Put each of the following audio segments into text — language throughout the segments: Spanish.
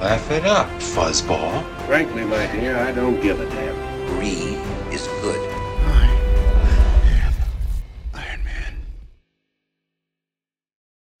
Laugh it up, fuzzball. Frankly, my dear, I don't give a damn. Brie is good. Iron Man.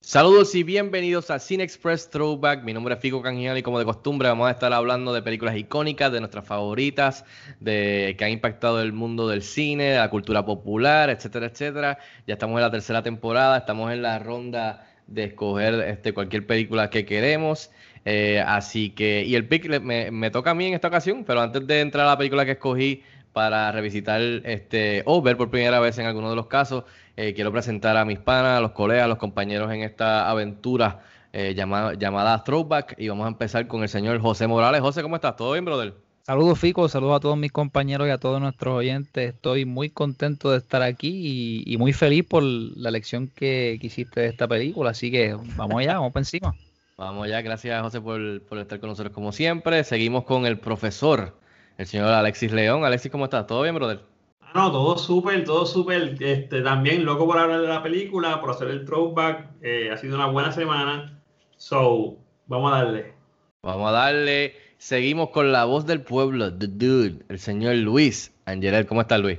Saludos y bienvenidos a Cine Express Throwback. Mi nombre es Fico Canjial y como de costumbre vamos a estar hablando de películas icónicas, de nuestras favoritas, de que han impactado el mundo del cine, la cultura popular, etcétera, etcétera. Ya estamos en la tercera temporada, estamos en la ronda de escoger este, cualquier película que queremos. Eh, así que, y el pick me, me toca a mí en esta ocasión, pero antes de entrar a la película que escogí para revisitar este, o ver por primera vez en alguno de los casos, eh, quiero presentar a mis panas, a los colegas, a los compañeros en esta aventura eh, llamada, llamada Throwback. Y vamos a empezar con el señor José Morales. José, ¿cómo estás? ¿Todo bien, brother? Saludos Fico, saludos a todos mis compañeros y a todos nuestros oyentes. Estoy muy contento de estar aquí y, y muy feliz por la elección que, que hiciste de esta película. Así que vamos allá, vamos para encima. Vamos ya, gracias José por, por estar con nosotros como siempre. Seguimos con el profesor, el señor Alexis León. Alexis, ¿cómo estás? ¿Todo bien, brother? Ah, No, todo súper, todo súper. Este, también loco por hablar de la película, por hacer el throwback. Eh, ha sido una buena semana. So, vamos a darle. Vamos a darle. Seguimos con la voz del pueblo, The Dude, el señor Luis Angelet. ¿Cómo estás, Luis?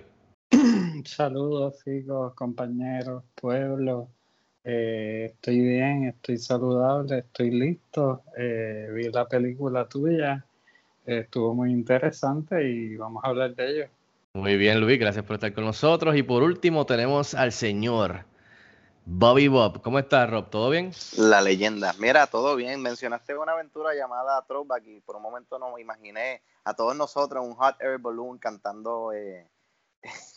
Saludos, chicos, compañeros, pueblo. Eh, estoy bien, estoy saludable, estoy listo. Eh, vi la película tuya, eh, estuvo muy interesante y vamos a hablar de ello. Muy bien, Luis, gracias por estar con nosotros. Y por último tenemos al señor Bobby Bob. ¿Cómo estás, Rob? ¿Todo bien? La leyenda. Mira, todo bien. Mencionaste una aventura llamada Throwback y por un momento nos imaginé a todos nosotros en un hot air balloon cantando. eh,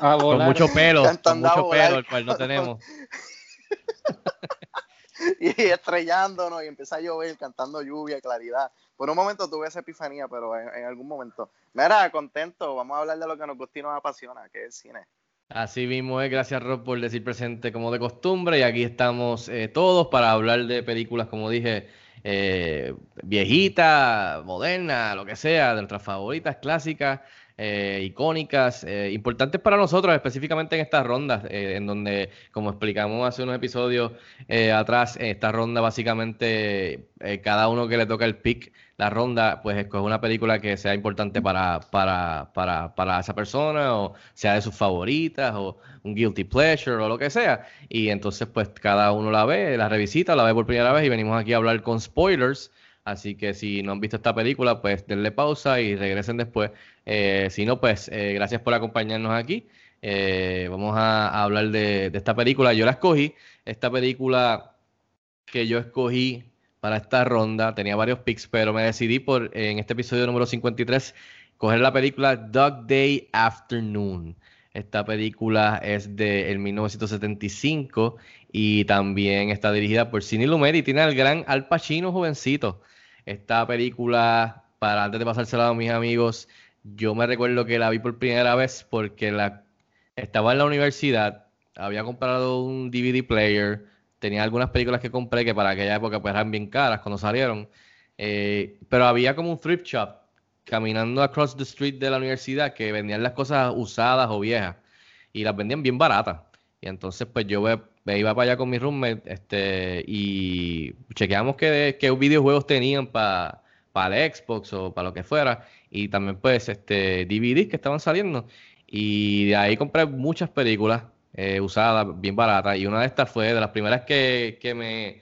A Con mucho pelo, con Cantando mucho pelo, el cual no tenemos. y estrellándonos y empieza a llover cantando lluvia, claridad. Por un momento tuve esa epifanía, pero en, algún momento. Mira, contento. Vamos a hablar de lo que nos gusta y nos apasiona, que es el cine. Así mismo es, gracias Rob por decir presente como de costumbre y aquí estamos eh, todos para hablar de películas, como dije, eh, viejitas, modernas, lo que sea, de nuestras favoritas, clásicas, eh, icónicas, eh, importantes para nosotros, específicamente en estas rondas, eh, en donde, como explicamos hace unos episodios atrás, en esta ronda básicamente cada uno que le toca el pick, la ronda, pues escoge una película que sea importante para, para, para, para esa persona o sea de sus favoritas o un guilty pleasure o lo que sea. Y entonces pues cada uno la ve, la revisita, la ve por primera vez y venimos aquí a hablar con spoilers. Así que si no han visto esta película, pues denle pausa y regresen después. Eh, si no, pues eh, gracias por acompañarnos aquí. Eh, vamos a, hablar de, de esta película. Yo la escogí. Esta película que yo escogí para esta ronda, tenía varios picks, pero me decidí por, en este episodio número 53, coger la película Dog Day Afternoon. Esta película es de el 1975 y también está dirigida por Sidney Lumet y tiene al gran Al Pacino jovencito. Esta película, para antes de pasársela a mis amigos, yo me recuerdo que la vi por primera vez porque estaba en la universidad, había comprado un DVD player, tenía algunas películas que compré que para aquella época pues eran bien caras cuando salieron, eh, pero había como un thrift shop caminando across the street de la universidad que vendían las cosas usadas o viejas y las vendían bien baratas. Y entonces pues yo me, iba para allá con mi roommate este, y chequeamos qué videojuegos tenían para el Xbox o para lo que fuera y también pues este DVDs que estaban saliendo. Y de ahí compré muchas películas eh, usadas bien baratas y una de estas fue de las primeras que, que me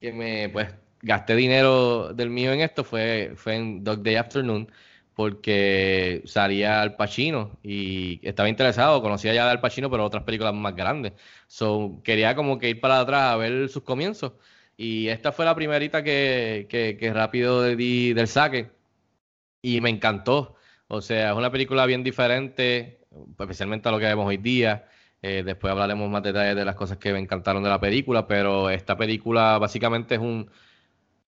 que me pues gasté dinero del mío en esto fue, fue en Dog Day Afternoon porque salía Al Pacino y estaba interesado, conocía ya Al Pacino pero otras películas más grandes. So quería como que ir para atrás a ver sus comienzos y esta fue la primerita que, que, que rápido di del saque y me encantó. O sea, es una película bien diferente, especialmente a lo que vemos hoy día. Eh, después hablaremos más detalles de las cosas que me encantaron de la película, pero esta película básicamente es un,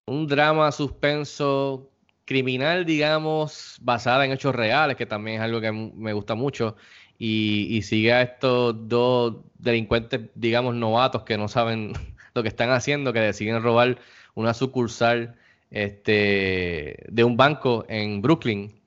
un drama suspenso criminal, digamos, basada en hechos reales, que también es algo que me gusta mucho. Y, y sigue a estos dos delincuentes, digamos, novatos que no saben lo que están haciendo, que deciden robar una sucursal este, de un banco en Brooklyn.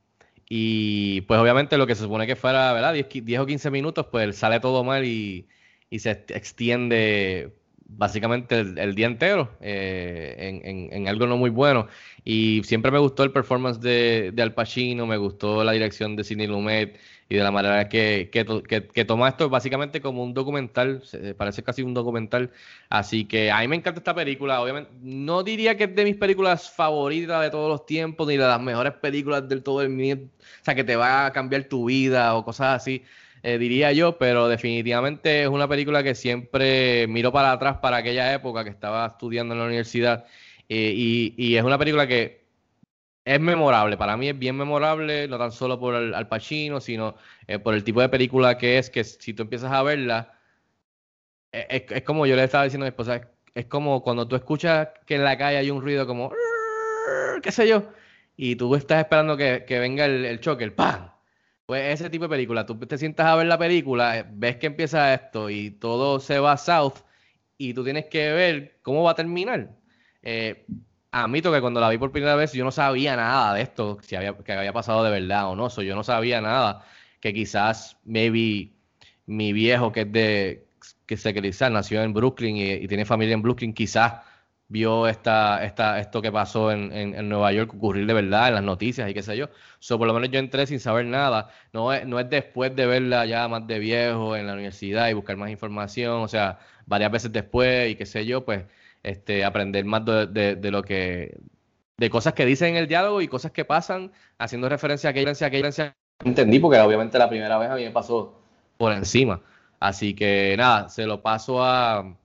Y pues obviamente lo que se supone que fuera, ¿verdad? 10, o 15 minutos, pues sale todo mal y, y se extiende básicamente el, día entero eh, en, algo no muy bueno. Y siempre me gustó el performance de, de Al Pacino, me gustó la dirección de Sidney Lumet y de la manera que, que, toma esto básicamente como un documental, parece casi un documental. Así que a mí me encanta esta película. Obviamente, no diría que es de mis películas favoritas de todos los tiempos, ni de las mejores películas del todo el mundo, o sea, que te va a cambiar tu vida o cosas así. Eh, diría yo, pero definitivamente es una película que siempre miro para atrás para aquella época que estaba estudiando en la universidad eh, y, es una película que es memorable, para mí es bien memorable, no tan solo por el, Al Pacino, sino eh, por el tipo de película que es, que si tú empiezas a verla, es, es como yo le estaba diciendo a mi esposa, es, como cuando tú escuchas que en la calle hay un ruido como, qué sé yo, y tú estás esperando que, venga el, el choque, el ¡pam! Pues ese tipo de película, tú te sientas a ver la película, eh, ves que empieza esto y todo se va south y tú tienes que ver cómo va a terminar. Eh, admito que cuando la vi por primera vez yo no sabía nada de esto, si había, que había pasado de verdad o no, yo no sabía nada, que quizás, maybe, mi viejo que es de, que se quizás nació en Brooklyn y, y tiene familia en Brooklyn, quizás vio esta, esta, esto que pasó en, en, Nueva York ocurrir de verdad en las noticias y qué sé yo. So, por lo menos yo entré sin saber nada. No es, no es después de verla ya más de viejo en la universidad y buscar más información, o sea, varias veces después y qué sé yo, pues este, aprender más de, de, lo que de cosas que dicen en el diálogo y cosas que pasan haciendo referencia a aquella aquella entendí porque obviamente la primera vez a mí me pasó por encima así que nada se lo paso a,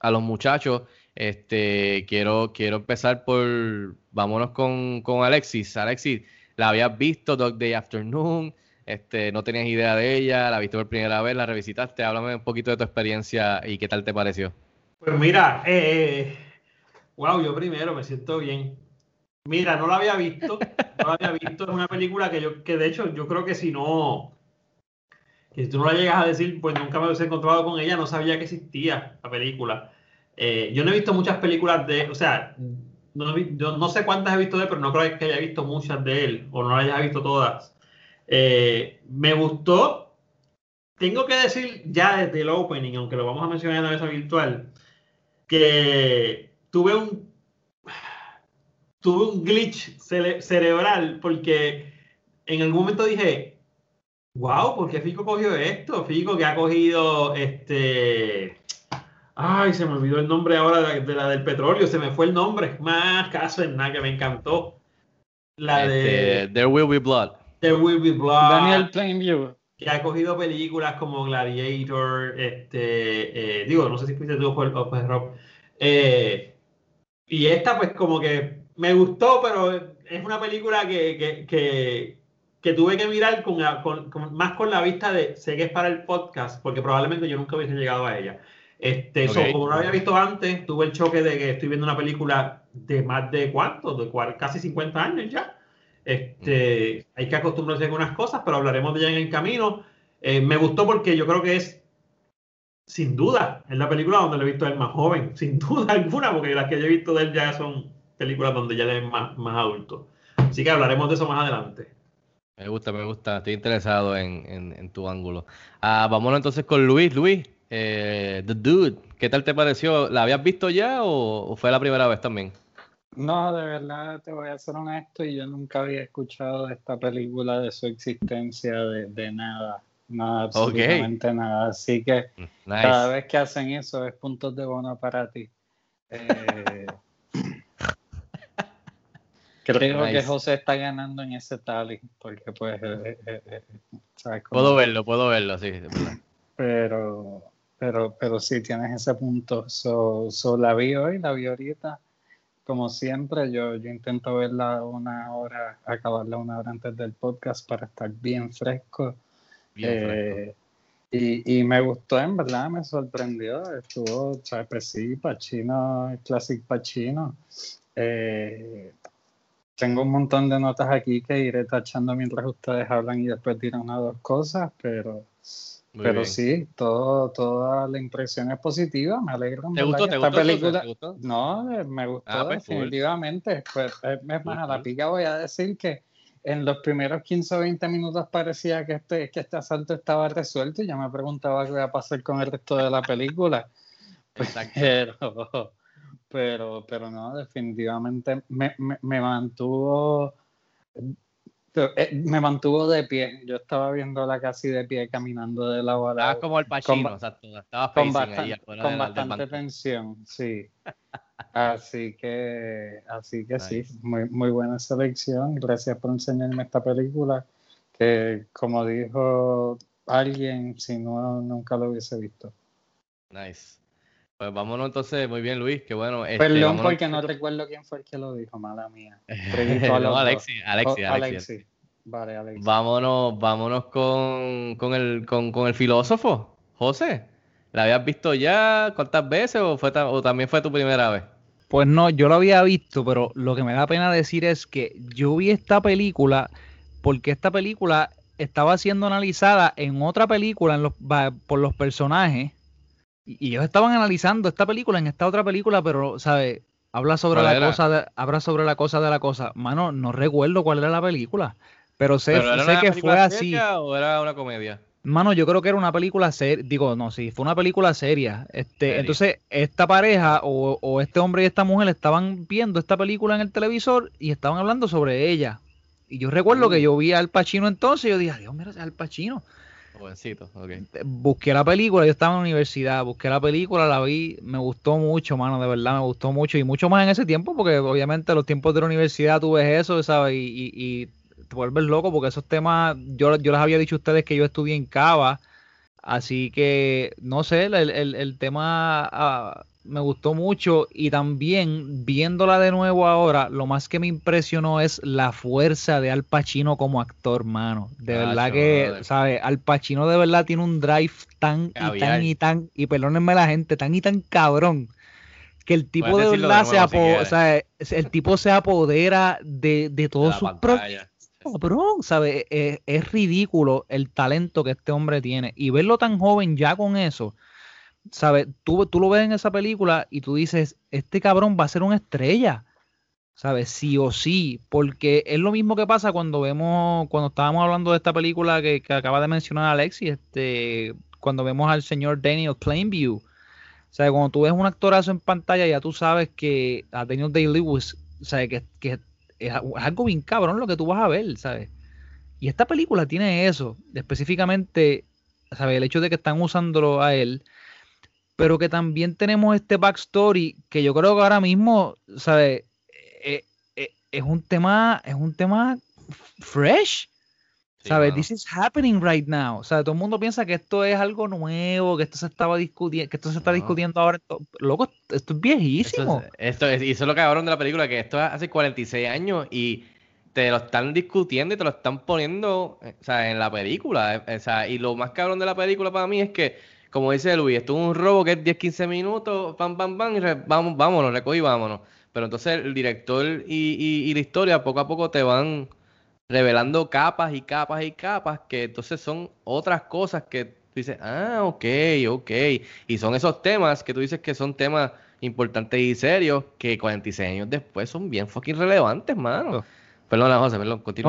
a los muchachos este, quiero, quiero empezar por, vámonos con, con Alexis. Alexis, ¿la habías visto Dog Day Afternoon? Este, no tenías idea de ella, la viste por primera vez, la revisitaste. Háblame un poquito de tu experiencia y qué tal te pareció. Pues mira, eh, wow, yo primero me siento bien. Mira, no la había visto, no la había visto. Es una película que yo, que de hecho, yo creo que si no, que si tú no la llegas a decir, pues nunca me hubiese encontrado con ella, no sabía que existía la película. Eh, yo no he visto muchas películas de, o sea, no, yo no sé cuántas he visto de él, pero no creo que haya visto muchas de él, o no las haya visto todas. Eh, me gustó, tengo que decir ya desde el opening, aunque lo vamos a mencionar en la mesa virtual, que tuve un, tuve un glitch cerebral porque en algún momento dije, wow, ¿por qué Fico cogió esto? Fico que ha cogido este Ay, se me olvidó el nombre ahora de la, del petróleo, se me fue el nombre. Más caso en nada que me encantó. La de este, There Will Be Blood. There Will Be Blood. Daniel Plainview. Que ha cogido películas como Gladiator, este, eh, digo, no sé si fuiste tú o pues Rob. Eh, y esta, pues, como que me gustó, pero es una película que, que, que, que tuve que mirar con, con, más con la vista de sé que es para el podcast, porque probablemente yo nunca hubiese llegado a ella. Este, como no había visto antes, tuve el choque de que estoy viendo una película de más de cuánto, de casi 50 años ya. Este, hay que acostumbrarse a algunas cosas, pero hablaremos de ella en el camino. Eh, me gustó porque yo creo que es, sin duda, es la película donde lo he visto a él más joven, sin duda alguna, porque las que yo he visto de él ya son películas donde ya es más, más adulto. Así que hablaremos de eso más adelante. Me gusta, me gusta. Estoy interesado en, en, tu ángulo. Ah, vámonos entonces con Luis. Luis, eh, The Dude, ¿qué tal te pareció? ¿La habías visto ya o, fue la primera vez también? No, de verdad te voy a ser honesto y yo nunca había escuchado de esta película, de su existencia, de, nada, nada, absolutamente nada. Así que mm, cada vez que hacen eso es puntos de bono para ti. Eh, creo que José está ganando en ese tally, porque pues... Eh, eh, puedo verlo, puedo verlo, sí. Pero pero, pero sí tienes ese punto. So, la vi hoy, la vi ahorita. Como siempre, yo, yo intento verla una hora, acabarla una hora antes del podcast para estar bien fresco. Eh, y, y, me gustó, en verdad, me sorprendió. Estuvo, ¿sabes? Pues sí, Pachino, Classic Pachino. Eh, tengo un montón de notas aquí que iré tachando mientras ustedes hablan y después dirán una o dos cosas, pero, Muy pero bien. sí, todo, toda la impresión es positiva. Me alegro. ¿Te gustó? que ¿Te esta gustó, película. ¿Te gustó? No, eh, me gustó Ah, pues, definitivamente. Pues, es es más, a la pica voy a decir que en los primeros 15 o 20 minutos parecía que este, que este asalto estaba resuelto y ya me preguntaba qué iba a pasar con el resto de la película. Pero, pero, pero no, definitivamente me, me, me mantuvo eh, me mantuvo de pie. Yo estaba viéndola casi de pie caminando de lado a lado. Estabas como al Con Pacino, ba- exacto. Estabas con bastante, con la- del bastante tensión, sí. Así que, así que sí, muy, muy buena selección. Gracias por enseñarme esta película, que como dijo alguien, si no, nunca lo hubiese visto. Nice. Pues vámonos entonces, muy bien Luis, qué bueno. Este, Perdón vámonos- porque no recuerdo quién fue el que lo dijo, mala mía. No. Alexi, Alexi, Oh, Alexi. Vale, Alexi. Vámonos, vámonos con, con, el, con, con el filósofo, José. ¿La habías visto ya? ¿Cuántas veces o, fue ta- o también fue tu primera vez? Pues no, yo lo había visto, pero lo que me da pena decir es que yo vi esta película porque esta película estaba siendo analizada en otra película en los- va- por los personajes y y ellos estaban analizando esta película en esta otra película, pero, ¿sabes? Habla sobre ¿Cuál la era? cosa, de- habla sobre la cosa de la cosa. Mano, no recuerdo cuál era la película, pero sé, ¿Pero era sé que fue así. o era una comedia? Mano, yo creo que era una película seria, digo, no, sí, fue una película seria. Este, Seria. entonces, esta pareja o, o este hombre y esta mujer estaban viendo esta película en el televisor y estaban hablando sobre ella. Y yo recuerdo Uh. que yo vi a Al Pacino entonces y yo dije, Dios, mira, Al Pacino. Jovencito, ok. Busqué la película, yo estaba en la universidad, busqué la película, la vi, me gustó mucho, mano, de verdad me gustó mucho y mucho más en ese tiempo porque obviamente los tiempos de la universidad tú ves eso, ¿sabes? Y, y- y te vuelves loco porque esos temas, yo, yo les había dicho a ustedes que yo estudié en Cava, así que no sé, el, el- el tema ah, me gustó mucho y también viéndola de nuevo ahora, lo más que me impresionó es la fuerza de Al Pacino como actor, mano. De verdad que. ¿sabes? Al Pacino de verdad tiene un drive tan y tan y tan, y perdónenme la gente, tan y tan cabrón. Que el tipo de decirlo de verdad se, si o sea, el tipo se apodera de, de todos sus pantalla. Cabrón, ¿sabes? Es, es ridículo el talento que este hombre tiene. Y verlo tan joven ya con eso, ¿sabes? Tú, tú lo ves en esa película y tú dices, este cabrón va a ser una estrella, ¿sabes? Sí o sí, porque es lo mismo que pasa cuando vemos, cuando estábamos hablando de esta película que, que acaba de mencionar Alexi, este, cuando vemos al señor Daniel Plainview. O sea, cuando tú ves un actorazo en pantalla, ya tú sabes que a Daniel Day-Lewis, o sea, que es algo bien cabrón lo que tú vas a ver, ¿sabes? Y esta película tiene eso, específicamente, ¿sabes? El hecho de que están usándolo a él, pero que también tenemos este backstory que yo creo que ahora mismo, ¿sabes? Eh, eh, es un tema, es un tema fresh. Sí, ¿Sabes? mano. This is happening right now. O sea, todo el mundo piensa que esto es algo nuevo, que esto se estaba discutiendo, que esto se está No. discutiendo ahora. Loco, esto es viejísimo. Esto, es- esto es, y eso es lo cabrón de la película, que esto es hace 46 años y te lo están discutiendo y te lo están poniendo eh, o sea, en la película. eh, O sea, y lo más cabrón de la película para mí es que, como dice Luis, esto es un robo que es 10-15 minutos, pam, pam, pam, y re- vamos, vámonos, recogí, vámonos. Pero entonces el director y, y- y la historia poco a poco te van revelando capas y capas y capas que entonces son otras cosas que tú dices, ah, ok, ok. Y son esos temas que tú dices que son temas importantes y serios que 46 años después son bien fucking relevantes, mano.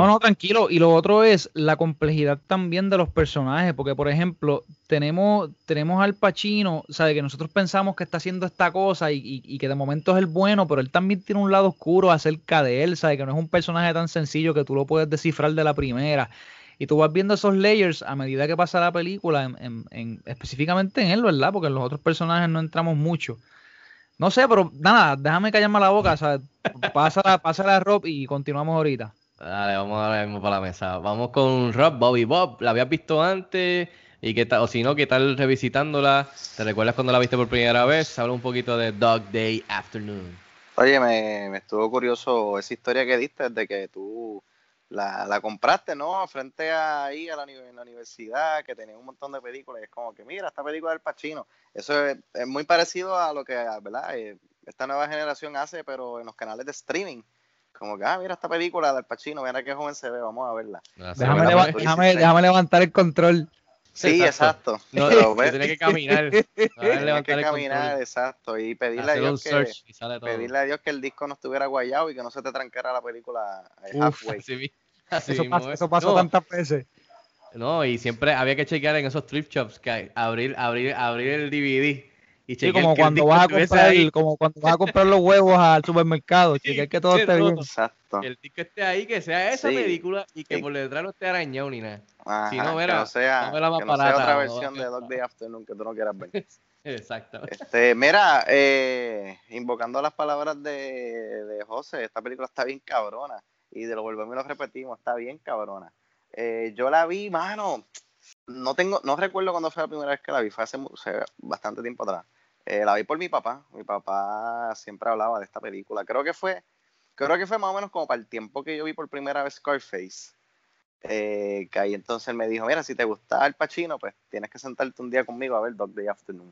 No, no, tranquilo. Y lo otro es la complejidad también de los personajes, porque por ejemplo, tenemos, tenemos al Pacino, ¿sabe? Que nosotros pensamos que está haciendo esta cosa y, y- y que de momento es el bueno, pero él también tiene un lado oscuro acerca de él, ¿sabe? Que no es un personaje tan sencillo que tú lo puedes descifrar de la primera. Y tú vas viendo esos layers a medida que pasa la película, en, en- en- específicamente en él, ¿verdad? Porque en los otros personajes no entramos mucho. No sé, pero nada, déjame callarme la boca, ¿sabes? Pásala, pásala a Rob y continuamos ahorita. Dale, vamos ahora mismo para la mesa. Vamos con Rob, Bobby Bob. ¿La habías visto antes? ¿Y qué tal? O si no, ¿qué tal revisitándola? ¿Te recuerdas cuando la viste por primera vez? Habla un poquito de Dog Day Afternoon. Oye, me, me estuvo curioso esa historia que diste de que tú la, la compraste, ¿no? Frente a ahí a la, en la universidad, que tenía un montón de películas. Y es como que, mira, esta película del Pacino. Eso es, es muy parecido a lo que, ¿verdad? Eh, esta nueva generación hace, pero en los canales de streaming. Como que, ah, mira esta película de Al Pacino, mira qué joven se ve, vamos a verla. Déjame, leva- pues, déjame- sí. déjame levantar el control. Sí, exacto. No, Pero, no, pues, tiene que caminar. Levantar que caminar, exacto, y pedirle a Dios que pedirle a Dios que el disco no estuviera guayado y que no se te trancara la película eh, Uf, halfway. así Eso, mismo pas- es. eso pasó No, tantas veces. No, y siempre había que chequear en esos thrift shops que abrir, abrir, abrir el DVD y Sí, como cuando vas a comprar, como cuando vas a comprar los huevos al supermercado, chequear que todo sí, esté bien. Exacto. que el disco esté ahí, que sea esa Sí. película y que Sí. por detrás no esté arañado ni nada. Ajá, si no, que mira, no sea, no más que no sea barata, otra versión no, de Dog Day Afternoon que tú no quieras ver. Exacto. Este, mira, eh, invocando las palabras de, de José, esta película está bien cabrona. Y de lo volvemos y lo repetimos, está bien cabrona. Eh, yo la vi, mano, no tengo, no recuerdo cuándo fue la primera vez que la vi, fue hace sea, bastante tiempo atrás. Eh, la vi por mi papá, mi papá siempre hablaba de esta película. Creo que fue, creo que fue más o menos como para el tiempo que yo vi por primera vez Scarface. Eh, que ahí entonces me dijo, mira, si te gusta el Pacino, pues tienes que sentarte un día conmigo a ver Dog Day Afternoon.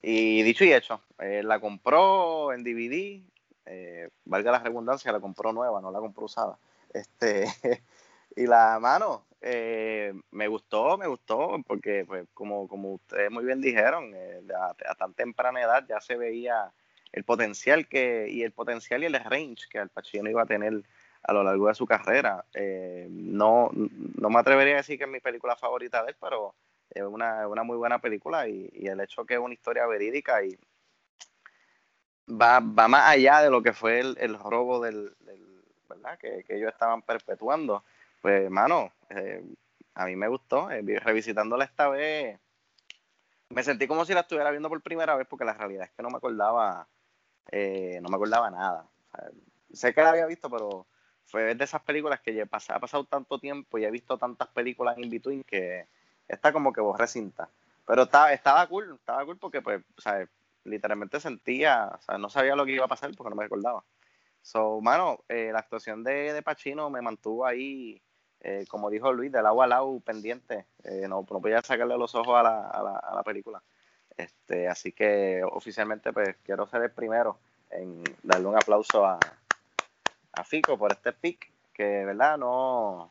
Y dicho y hecho, eh, la compró en DVD, eh, valga la redundancia, la compró nueva, no la compró usada. Este, y la mano, eh, me gustó, me gustó, porque pues, como, ustedes muy bien dijeron, eh, a, tan temprana edad ya se veía el potencial que, y el potencial y el range que Al Pacino iba a tener a lo largo de su carrera. Eh, no, no me atrevería a decir que es mi película favorita de él, pero es una, muy buena película y, y el hecho que es una historia verídica y va, más allá de lo que fue el, robo del, del- ¿verdad? Que ellos estaban perpetuando. Pues, hermano, eh, a mí me gustó. eh, vi- revisitándola esta vez, me sentí como si la estuviera viendo por primera vez porque la realidad es que no me acordaba, eh, no me acordaba nada. Sé que la había visto, pero fue de esas películas que ya ha pasado tanto tiempo y he visto tantas películas in between que está como que borré cinta. Pero estaba, estaba cool, estaba cool porque pues, o sea, literalmente sentía, o sea, no sabía lo que iba a pasar porque no me recordaba. So, mano, eh, la actuación de, de Pacino me mantuvo ahí, eh, como dijo Luis, del agua al agua pendiente. Eh, no, no podía sacarle los ojos a la, a la, a la película. Este, así que oficialmente pues quiero ser el primero en darle un aplauso a, a Fico por este pick, que verdad no,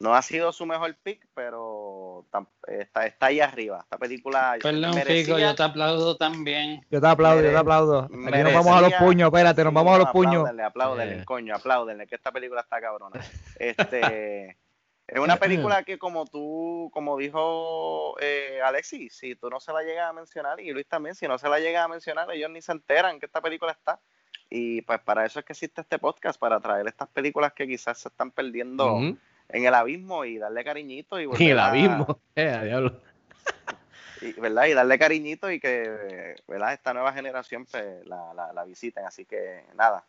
no ha sido su mejor pick, pero tam- está, está ahí arriba. Esta película Perdón, merecía- Fico, yo te aplaudo también. Yo te aplaudo, yo te aplaudo. Aquí nos vamos a los puños, espérate, nos vamos a los puños. Apláudenle, apláudenle, Eh. coño, apláudenle, que esta película está cabrona. Este, es una película que como tú, como dijo eh, Alexis, si tú no se la llegas a mencionar, y Luis también, si no se la llega a mencionar, ellos ni se enteran que esta película está. Y pues para eso es que existe este podcast, para traer estas películas que quizás se están perdiendo en el abismo y darle cariñito y Y el a- abismo. Eh, diablo. y, ¿verdad? y darle cariñito y que ¿verdad? esta nueva generación pues, la, la, la visiten. Así que nada,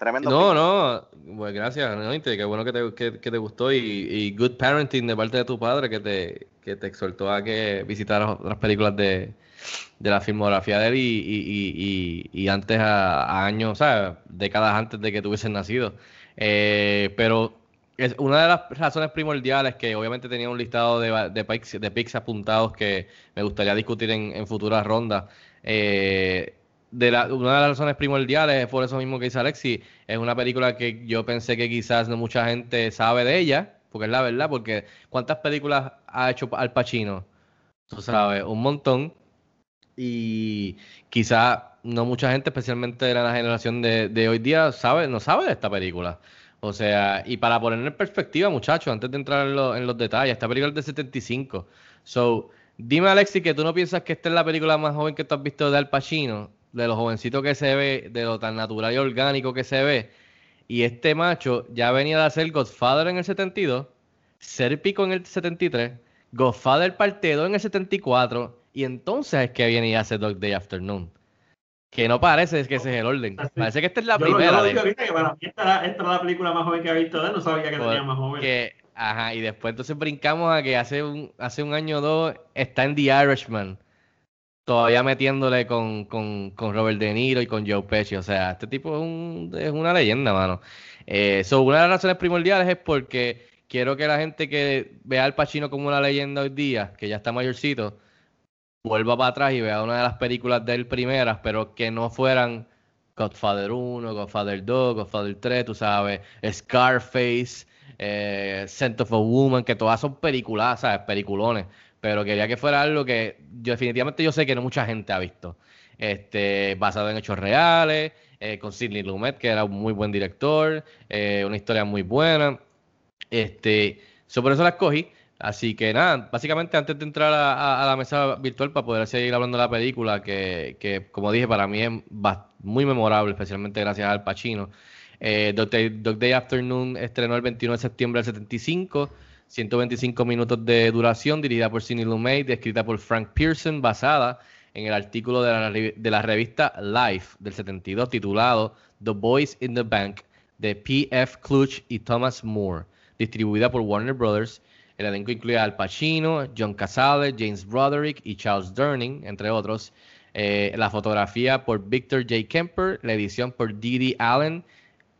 tremendo. No, no, pues gracias, ¿no? Qué bueno que te, que, que te gustó y, y good parenting de parte de tu padre que te, que te exhortó a que visitaras otras películas de, de la filmografía de él y, y, y, antes a, a años, o sea, décadas antes de que tuviesen nacido. Eh, pero es una de las razones primordiales que obviamente tenía un listado de, de, de pics apuntados que me gustaría discutir en, en futuras rondas. Eh, de la, una de las razones primordiales, por eso mismo que dice Alexi, es una película que yo pensé que quizás no mucha gente sabe de ella, porque es la verdad, porque ¿cuántas películas ha hecho Al Pacino? Tú sabes, un montón. Y quizás no mucha gente, especialmente de la generación de, de hoy día, sabe, no sabe de esta película. O sea, y para poner en perspectiva, muchachos, antes de entrar en, lo- en los detalles, esta película es de 75. So, dime, Alexi, que tú no piensas que esta es la película más joven que tú has visto de Al Pacino, de lo jovencito que se ve, de lo tan natural y orgánico que se ve. Y este macho ya venía de hacer Godfather en el 72, Serpico en el 73, Godfather Parte 2 en el 74, y entonces es que viene y hace Dog Day Afternoon. Que no parece que ese es el orden. Parece que esta es la Yo, lo- yo primera. lo de que para mí esta, era- esta la película más joven que había visto de él, no sabía que tenía más joven. Que, ajá, y después entonces brincamos a que hace un, hace un año o dos está en The Irishman. Todavía metiéndole con, con, con Robert De Niro y con Joe Pesci. O sea, este tipo es, un- una leyenda, mano. Eh, una de las razones primordiales es porque quiero que la gente que vea al Pacino como una leyenda hoy día, que ya está mayorcito, vuelva para atrás y vea una de las películas de él primeras, pero que no fueran Godfather 1, Godfather 2, Godfather 3, tú sabes, Scarface, eh, Scent of a Woman, que todas son películas, ¿sabes? Peliculones. Pero quería que fuera algo que yo definitivamente yo sé que no mucha gente ha visto. Este, basado en hechos reales, eh, con Sidney Lumet, que era un muy buen director, eh, una historia muy buena. Este, so por eso la escogí. Así que nada, básicamente antes de entrar a, la mesa virtual para poder seguir hablando de la película, que, que como dije, para mí es muy memorable, especialmente gracias al Pacino. Eh, Dog, Day, Dog Day Afternoon estrenó el 21 de septiembre del 75, 125 minutos de duración, dirigida por Sidney Lumet, escrita por Frank Pearson, basada en el artículo de la, revista Life del 72 titulado The Boys in the Bank de P.F. Clutch y Thomas Moore, distribuida por Warner Brothers. El elenco incluye a Al Pacino, John Casale, James Broderick y Charles Durning, entre otros. Eh, la fotografía por Victor J. Kemper, la edición por Didi Allen.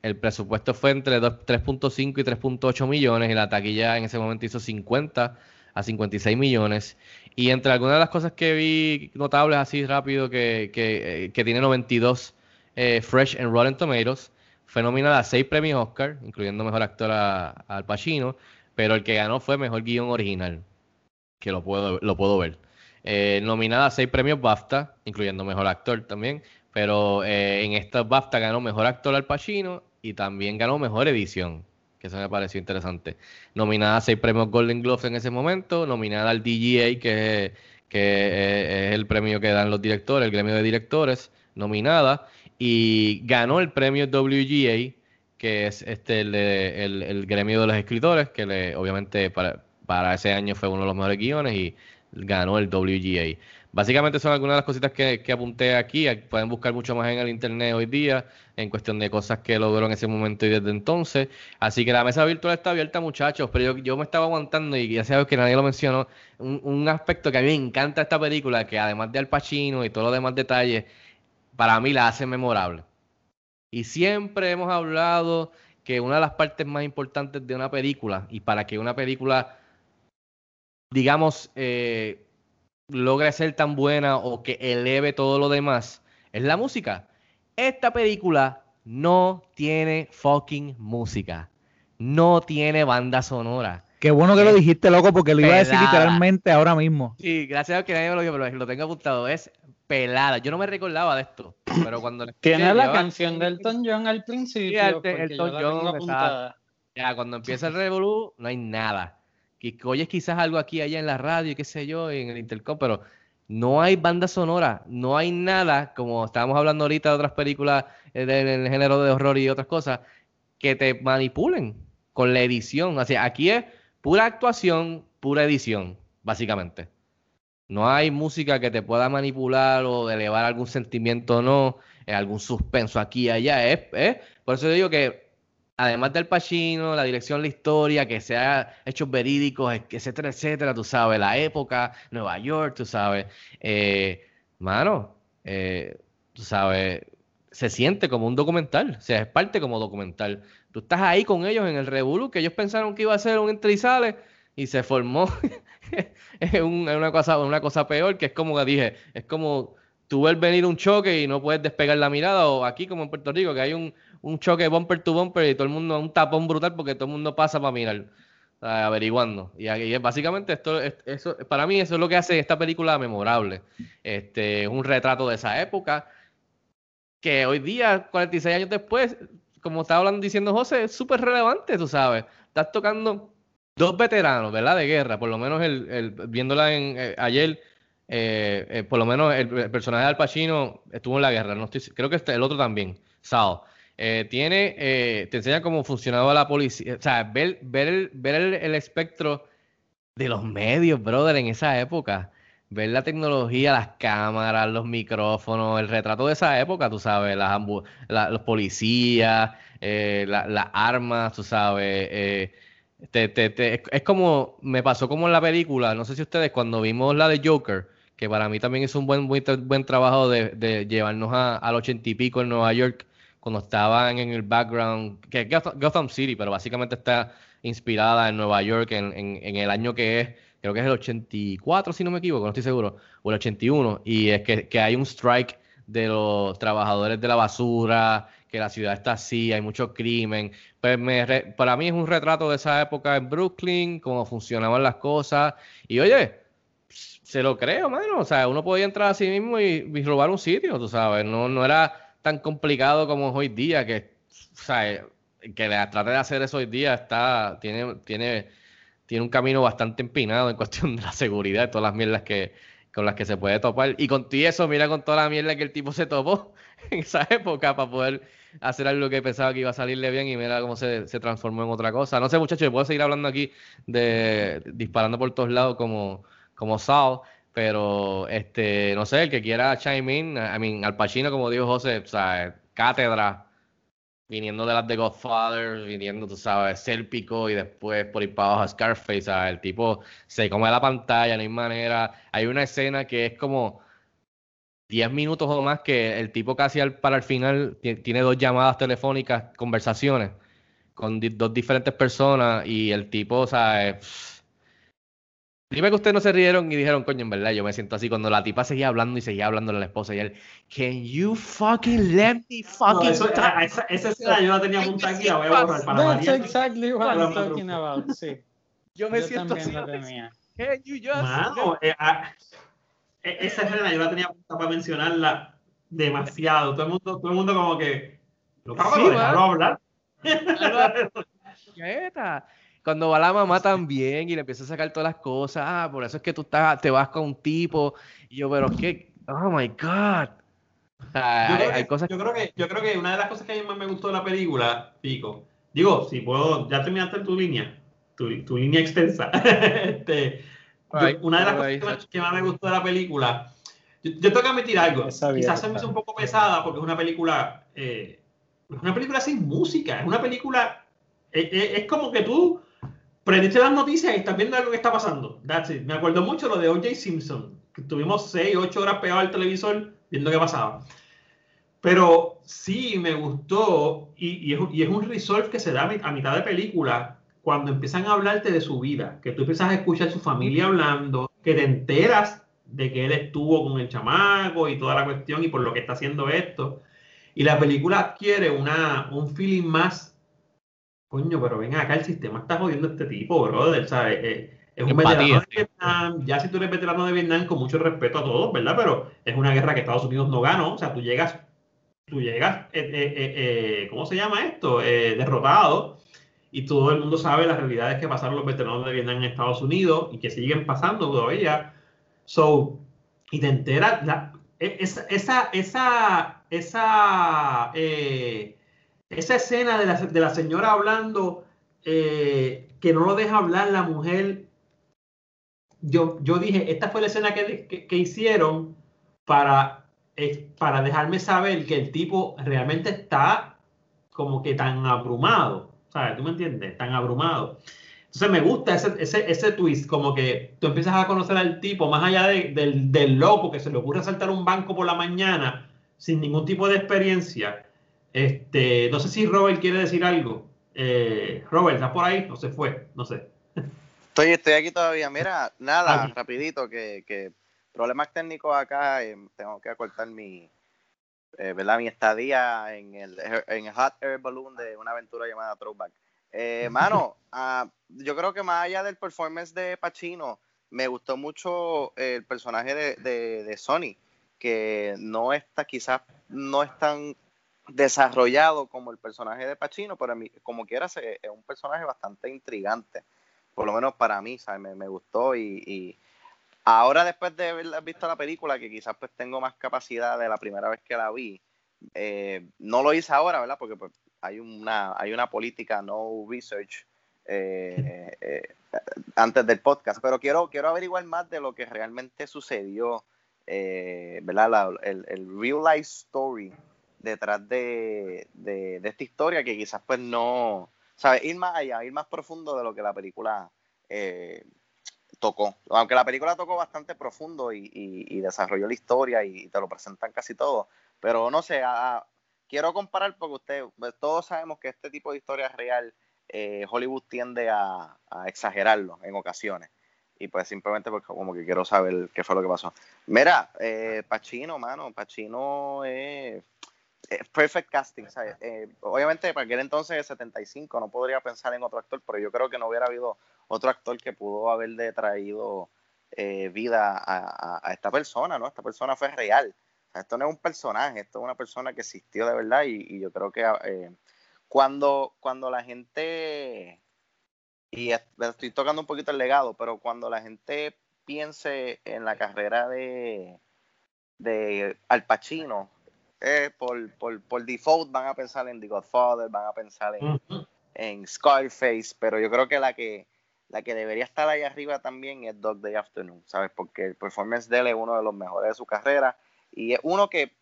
El presupuesto fue entre dos- 3.5 y 3.8 millones y la taquilla en ese momento hizo 50 a 56 millones. Y entre algunas de las cosas que vi notables así rápido que, que, eh, tiene 92 eh, Fresh en Rotten Tomatoes, fue nominada a 6 premios Oscar, incluyendo Mejor Actor a, Al Pacino, pero el que ganó fue Mejor Guión Original, que lo puedo, lo puedo ver. Eh, nominada a 6 premios BAFTA, incluyendo Mejor Actor también, pero en esta BAFTA ganó Mejor Actor Al Pacino y también ganó Mejor Edición, que eso me pareció interesante. Nominada a 6 premios Golden Globes en ese momento, nominada al DGA, que, que es el premio que dan los directores, el gremio de directores, nominada, y ganó el premio WGA, que es este el- el gremio de los escritores, que le, obviamente para, para ese año fue uno de los mejores guiones y ganó el WGA. Básicamente son algunas de las cositas que, que apunté aquí. Pueden buscar mucho más en el internet hoy día en cuestión de cosas que logró en ese momento y desde entonces. Así que la mesa virtual está abierta, muchachos. Pero yo, me estaba aguantando y ya sabes que nadie lo mencionó. Un, un aspecto que a mí me encanta esta película, que además de Al Pacino y todos los demás detalles, para mí la hace memorable. Y siempre hemos hablado que una de las partes más importantes de una película, y para que una película, digamos, eh, logre ser tan buena o que eleve todo lo demás, es la música. Esta película no tiene fucking música. No tiene banda sonora. Qué bueno que lo dijiste, loco, porque lo iba a decir literalmente ahora mismo. Sí, gracias a que nadie me lo dijo, pero lo tengo apuntado. Es pelada. Yo no me recordaba de esto, pero cuando Tiene la canción de Elton John al principio. Sí, el- Elton John. Ya, cuando empieza el revolú, no hay nada. Que oyes quizás algo aquí, allá en la radio, qué sé yo, en el intercom, pero no hay banda sonora, no hay nada, como estábamos hablando ahorita de otras películas eh, del, género de horror y otras cosas, que te manipulen con la edición. O sea, aquí es pura actuación, pura edición, básicamente. No hay música que te pueda manipular o elevar algún sentimiento o no, eh, algún suspenso aquí y allá. Es, por eso digo que, además del Pacino, la dirección, la historia, que sea hechos verídicos, etcétera, etcétera, tú sabes, la época, Nueva York, tú sabes. Eh, mano, eh, tú sabes, se siente como un documental, o sea, es parte como documental. Tú estás ahí con ellos en el Revolu, que ellos pensaron que iba a ser un entre y se formó una cosa, una cosa peor, que es como que dije, es como tú ves venir un choque y no puedes despegar la mirada, o aquí como en Puerto Rico, que hay un, un choque bumper to bumper y todo el mundo, un tapón brutal porque todo el mundo pasa para mirar, averiguando. Y, es básicamente esto, es- eso, para mí eso es lo que hace esta película memorable. Este, es un retrato de esa época, que hoy día, 46 años después, como estaba hablando diciendo José, es súper relevante, tú sabes. Estás tocando dos veteranos, ¿verdad? De guerra, por lo menos el, el- viéndola en, eh, ayer, eh, eh, por lo menos el, personaje de Al Pacino estuvo en la guerra, no estoy, creo que el otro también, Sao. Eh, tiene, te enseña cómo funcionaba la policía, o sea, ver, el, ver el, el espectro de los medios, brother, en esa época. Ver la tecnología, las cámaras, los micrófonos, el retrato de esa época, tú sabes, las la- los policías, la- las armas, tú sabes. te- te- te- es como, me pasó como en la película, no sé si ustedes cuando vimos la de Joker, que para mí también es un buen, buen, buen trabajo de, llevarnos a- al ochenta y pico en Nueva York, cuando estaban en el background, que es Gotham, City, pero básicamente está inspirada en Nueva York en, en- el año que es, creo que es el 84, si no me equivoco, no estoy seguro, o el 81, y es que, que hay un strike de los trabajadores de la basura, que la ciudad está así, hay mucho crimen. Pues me para mí es un retrato de esa época en Brooklyn, cómo funcionaban las cosas. Y oye, se lo creo, mano. O sea, uno podía entrar a sí mismo y, robar un sitio, tú sabes. No, no era tan complicado como es hoy día, que, o sea, que la trate de hacer eso hoy día está, tiene, tiene, tiene un camino bastante empinado en cuestión de la seguridad y todas las mierdas que, con las que se puede topar. Y con todo eso, mira con toda la mierda que el tipo se topó en esa época para poder hacer algo que pensaba que iba a salirle bien y mira cómo se, se transformó en otra cosa. No sé, muchachos, puedo seguir hablando aquí de disparando por todos lados como, como Saul, pero este, no sé, el que quiera chime in, I mean, Al Pacino, como dijo José, o sea, cátedra, viniendo de las de Godfather, viniendo, tú sabes, Sérpico y después por ir para abajo a Scarface, sea, el tipo se come la pantalla, no hay manera. Hay una escena que es como 10 minutos o más que el tipo casi al, para el final ti- tiene dos llamadas telefónicas, conversaciones con dos diferentes personas y el tipo, o sea, eh, Dime que ustedes no se rieron y dijeron, coño, en verdad, yo me siento así cuando la tipa seguía hablando y seguía hablando a la esposa y él, can you fucking let me No, fucking eso- talk?" a- esa, esa escena yo la tenía apuntada aquí, la voy a borrar para That's exactly what I'm talking about, sí. Yo me Yo siento así. tenía. Can you just Mano, eh, ah, e- esa escena yo la tenía apuntada para mencionarla demasiado. Todo el mundo, todo el mundo como que. Lo Sí, cabrón, va. hablar. Quieta. Cuando va la mamá también y le empieza a sacar todas las cosas, ah, por eso es que tú estás, te vas con un tipo. Y yo, pero qué, oh my God. Yo hay, creo, hay que, cosas yo, creo que, yo creo que una de las cosas que a mí más me gustó de la película, Pico, digo, si puedo, ya terminaste tu línea, tu, tu línea extensa. Este, yo- una de las right, cosas que más, que más me gustó de la película, yo, yo tengo que admitir algo, quizás se me hizo un poco pesada porque es una película, eh, es una película sin música, es una película, eh, eh, es como que tú prendiste las noticias y estás viendo algo que está pasando. That's it. Me acuerdo mucho lo de O.J. Simpson, que tuvimos 6, 8 horas pegados al televisor viendo qué pasaba. Pero sí me gustó y, y es, y es un resolve que se da a mitad de película cuando empiezan a hablarte de su vida, que tú empiezas a escuchar su familia hablando, que te enteras de que él estuvo con el chamaco y toda la cuestión y por lo que está haciendo esto. Y la película adquiere una, un feeling más, coño, pero ven acá, el sistema está jodiendo a este tipo, brother, ¿sabes? Eh, es un Empatía, veterano de. Vietnam, ya si tú eres veterano de Vietnam, con mucho respeto a todos, ¿verdad? Pero es una guerra que Estados Unidos no ganó, o sea, tú llegas, tú llegas, eh, eh, eh, ¿cómo se llama esto? Derrotado, y todo el mundo sabe las realidades que pasaron los veteranos de Vietnam en Estados Unidos y que siguen pasando todavía. So, y te enteras, la- e- esa, esa, esa, esa, eh, esa escena de la, de la señora hablando eh, que no lo deja hablar la mujer. Yo, yo dije, esta fue la escena que, que- hicieron para, eh, para dejarme saber que el tipo realmente está como que tan abrumado. ¿Sabes? ¿Tú me entiendes? Tan abrumado. Entonces me gusta ese, ese, ese twist, como que tú empiezas a conocer al tipo, más allá de- del, del loco que se le ocurre saltar un banco por la mañana sin ningún tipo de experiencia. Este, no sé si Robert quiere decir algo. Eh, Robert, ¿estás por ahí? No se fue, no sé. Estoy, estoy aquí todavía. Mira, nada, Aquí. rapidito, que, que problemas técnicos acá, eh, tengo que acortar mi, eh, ¿verdad? mi estadía en el, en el Hot Air Balloon de una aventura llamada Throwback. Mano, ah, yo creo que más allá del performance de Pacino, me gustó mucho el personaje de, de, de Sony, que no está, quizás no es tan desarrollado como el personaje de Pacino, pero mí, como quiera, es un personaje bastante intrigante, por lo menos para mí, ¿sabes? Me, me gustó y, ahora después de haber visto la película, que quizás pues tengo más capacidad de la primera vez que la vi, eh, no lo hice ahora, ¿verdad? Porque pues hay una, hay una política no research eh, eh, antes del podcast, pero quiero, quiero averiguar más de lo que realmente sucedió, ¿verdad? La- el real life story detrás de, de- esta historia que quizás pues no, ¿sabes? Ir más allá, ir más profundo de lo que la película eh, tocó. Aunque la película tocó bastante profundo y, desarrolló la historia y te lo presentan casi todo, pero no sé, a- a- quiero comparar porque usted, pues, todos sabemos que este tipo de historia real, eh, Hollywood tiende a, a exagerarlo en ocasiones. y pues simplemente porque como que quiero saber qué fue lo que pasó. Mira, eh, Pacino, mano, Pacino es, es perfect casting, ¿sabes? Eh, obviamente para aquel entonces, el 75, no podría pensar en otro actor, pero yo creo que no hubiera habido otro actor que pudo haberle traído eh, vida a, a, esta persona, ¿no? Esta persona fue real. Esto no es un personaje, esto es una persona que existió de verdad y, yo creo que eh, cuando, cuando la gente, y estoy tocando un poquito el legado, pero cuando la gente piense en la carrera de, de Al Pacino, eh, por, por, por, default van a pensar en The Godfather, van a pensar en, uh -huh. en Scarface, pero yo creo que la que la que debería estar ahí arriba también es Dog Day Afternoon, ¿sabes? Porque el performance de él es uno de los mejores de su carrera y es uno que,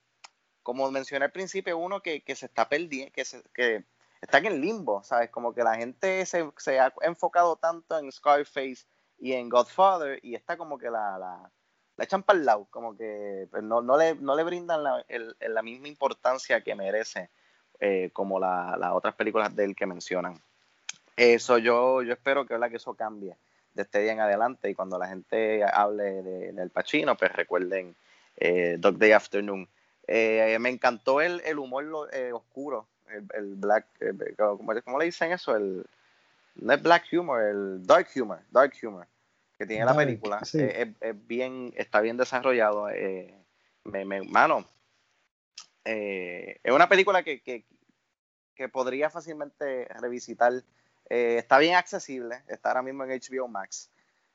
como mencioné al principio, uno que, que se está perdiendo, que, se, que está en el limbo, ¿sabes? Como que la gente se, se, ha enfocado tanto en Scarface y en Godfather y está como que la, la, la echan para el lado, como que pues, no, no, le, no le brindan la, el, la misma importancia que merece eh, como las la otras películas de él que mencionan. Eso yo, yo espero que, que eso cambie de este día en adelante y cuando la gente hable de, del Pacino, pues recuerden eh, Dog Day Afternoon. Eh, me encantó el, el humor eh, oscuro, el, el black, ¿cómo, ¿cómo, le dicen eso? El, no es black humor, el dark humor, dark humor que tiene la película. Sí. Es, es, bien, está bien desarrollado. me, me, mano, es una película que, que, que podría fácilmente revisitar eh, está bien accesible, está ahora mismo en HBO Max.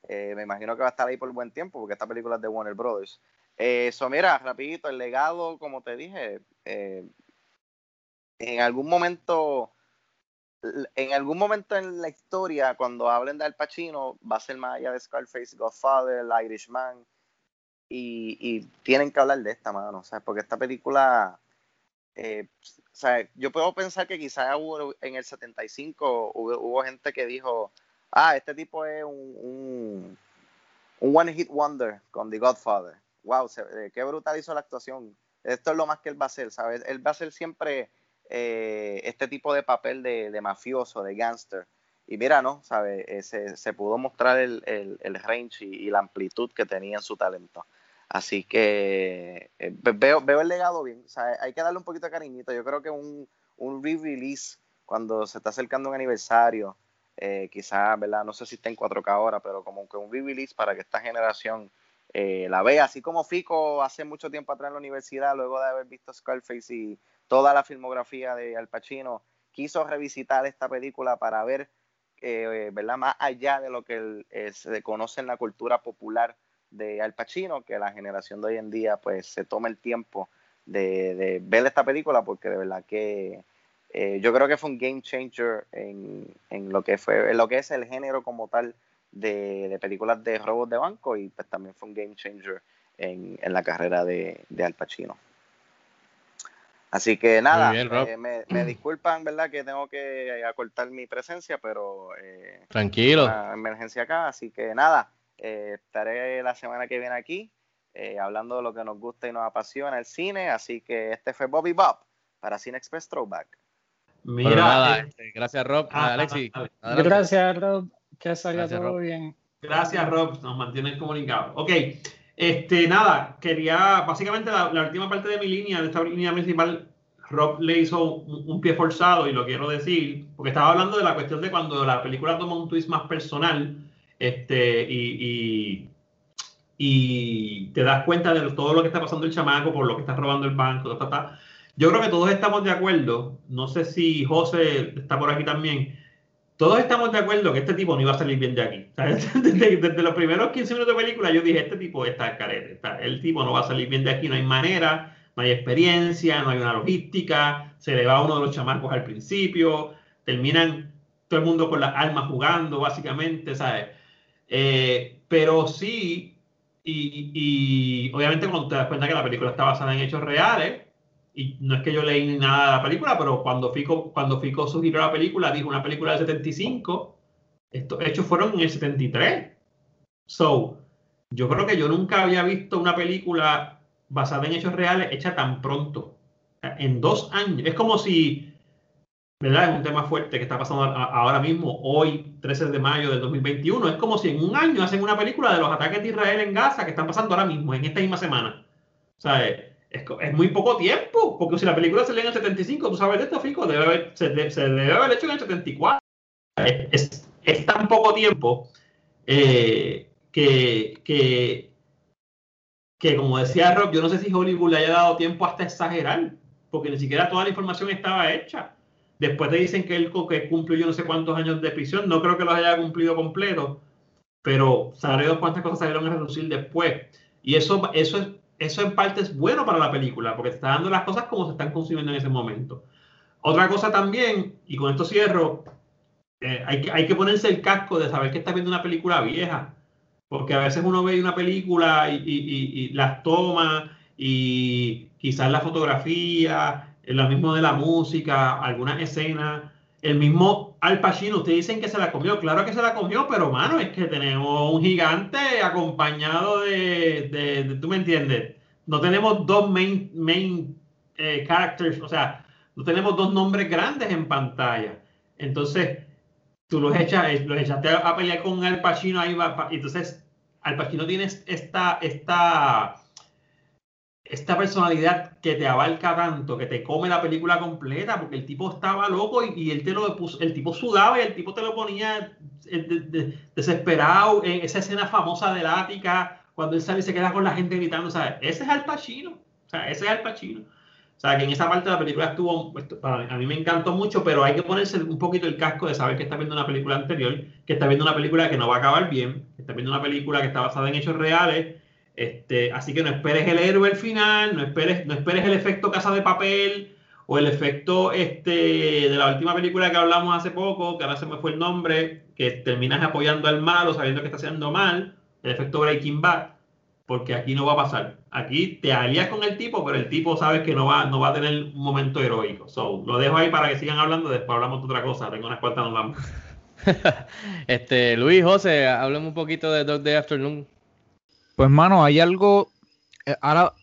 Eh, me imagino que va a estar ahí por buen tiempo porque esta película es de Warner Brothers. Eso, eh, mira, rapidito, el legado, como te dije, eh, en algún momento, en algún momento en la historia, cuando hablen de Al Pacino, va a ser más allá de Scarface, Godfather, Irishman, y, tienen que hablar de esta, mano, o sea, porque esta película eh, o sea, yo puedo pensar que quizás en el 75 hubo, gente que dijo, ah, este tipo es un, one hit wonder con The Godfather. Wow, se, qué brutal hizo la actuación. Esto es lo más que él va a hacer, ¿sabes? Él va a hacer siempre eh, este tipo de papel de, mafioso, de gangster. Y mira, ¿no? ¿Sabes? Eh, se, pudo mostrar el, el, el range y, la amplitud que tenía en su talento. Así que eh, veo, veo el legado bien. O hay que darle un poquito de cariñito. Yo creo que un, un re-release cuando se está acercando un aniversario, eh, quizás, ¿verdad? No sé si está en 4K ahora, pero como que un re-release para que esta generación la vea. Así como Fico hace mucho tiempo atrás en la universidad, luego de haber visto Scarface y toda la filmografía de Al Pacino, quiso revisitar esta película para ver, eh, ¿verdad? Más allá de lo que el, se conoce en la cultura popular de Al Pacino, que la generación de hoy en día pues se toma el tiempo de, ver esta película porque de verdad que eh, yo creo que fue un game changer en, lo que fue en lo que es el género como tal de, películas de robos de banco y pues también fue un game changer en, la carrera de, Al Pacino. Así que nada, bien, eh, me, me, disculpan, ¿verdad? Que tengo que acortar mi presencia, pero... Eh, Tranquilo. Una emergencia acá, así que nada, eh, estaré la semana que viene aquí eh, hablando de lo que nos gusta y nos apasiona el cine. Así que este fue Bobby Bob para Cine Express Throwback. Mira, nada, eh, gracias Rob. Ah, Alexi. Ah, gracias Rob. Que salga gracias, todo Rob. bien. Gracias Rob. Nos mantienen comunicados. Ok. Este, nada, quería, básicamente la, última parte de mi línea, de esta línea principal, Rob le hizo un, pie forzado y lo quiero decir, porque estaba hablando de la cuestión de cuando la película toma un twist más personal este, y, y, te das cuenta de todo lo que está pasando el chamaco, por lo que está robando el banco. Yo creo que todos estamos de acuerdo, no sé si José está por aquí también, todos estamos de acuerdo que este tipo no iba a salir bien de aquí. Desde, desde, los primeros 15 minutos de película yo dije, este tipo está carete, está, el tipo no va a salir bien de aquí, no hay manera, no hay experiencia, no hay una logística, se le va uno de los chamacos al principio, terminan todo el mundo con las armas jugando, básicamente, ¿sabes? Eh, pero sí, y, y, obviamente cuando te das cuenta que la película está basada en hechos reales, y no es que yo leí nada de la película, pero cuando Fico, cuando Fico sugirió la película, dijo una película del 75, estos hechos fueron en el 73. So, yo creo que yo nunca había visto una película basada en hechos reales hecha tan pronto. En dos años. Es como si ¿verdad? Es un tema fuerte que está pasando ahora mismo, hoy, 13 de mayo del 2021. Es como si en un año hacen una película de los ataques de Israel en Gaza que están pasando ahora mismo, en esta misma semana. O sea, es, es muy poco tiempo, porque si la película se lee en el 75, tú sabes de esto, Fico, debe se, debe haber hecho en el 74. Es, es, tan poco tiempo eh, que, que, que, como decía Rob, yo no sé si Hollywood le haya dado tiempo hasta exagerar, porque ni siquiera toda la información estaba hecha. Después te dicen que él que cumplió yo no sé cuántos años de prisión. No creo que los haya cumplido completo, pero sabré cuántas cosas salieron a reducir después. Y eso, eso, es, eso en parte es bueno para la película, porque te está dando las cosas como se están consumiendo en ese momento. Otra cosa también, y con esto cierro, eh, hay, que, hay que ponerse el casco de saber que estás viendo una película vieja. Porque a veces uno ve una película y, y, y las toma y quizás la fotografía lo mismo de la música, algunas escenas, el mismo Al Pacino, ustedes dicen que se la comió, claro que se la comió, pero mano, es que tenemos un gigante acompañado de, de, tú me entiendes, no tenemos dos main, main eh, characters, o sea, no tenemos dos nombres grandes en pantalla. Entonces, tú los, echas, eh, los echaste a pelear con Al Pacino, ahí va, entonces Al Pacino tiene esta, esta esta personalidad que te abarca tanto, que te come la película completa, porque el tipo estaba loco y, él te lo puso, el tipo sudaba y el tipo te lo ponía eh, desesperado en esa escena famosa de Ática, cuando él sale y se queda con la gente gritando, sea, Ese es Al Pacino, o sea, ese es Al Pacino. O sea, que en esa parte de la película estuvo, a mí me encantó mucho, pero hay que ponerse un poquito el casco de saber que está viendo una película anterior, que está viendo una película que no va a acabar bien, que está viendo una película que está basada en hechos reales, este, así que no esperes el héroe al final, no esperes, no esperes el efecto casa de papel o el efecto este, de la última película que hablamos hace poco, que ahora se me fue el nombre, que terminas apoyando al malo sabiendo que está haciendo mal, el efecto Breaking Bad, porque aquí no va a pasar. Aquí te alías con el tipo, pero el tipo sabes que no va, no va a tener un momento heroico. So, lo dejo ahí para que sigan hablando, después hablamos de otra cosa. Tengo unas cuantas, nos vamos. este, Luis, José, hablemos un poquito de Dog Day Afternoon. Pues, mano, hay algo. Eh, ahora,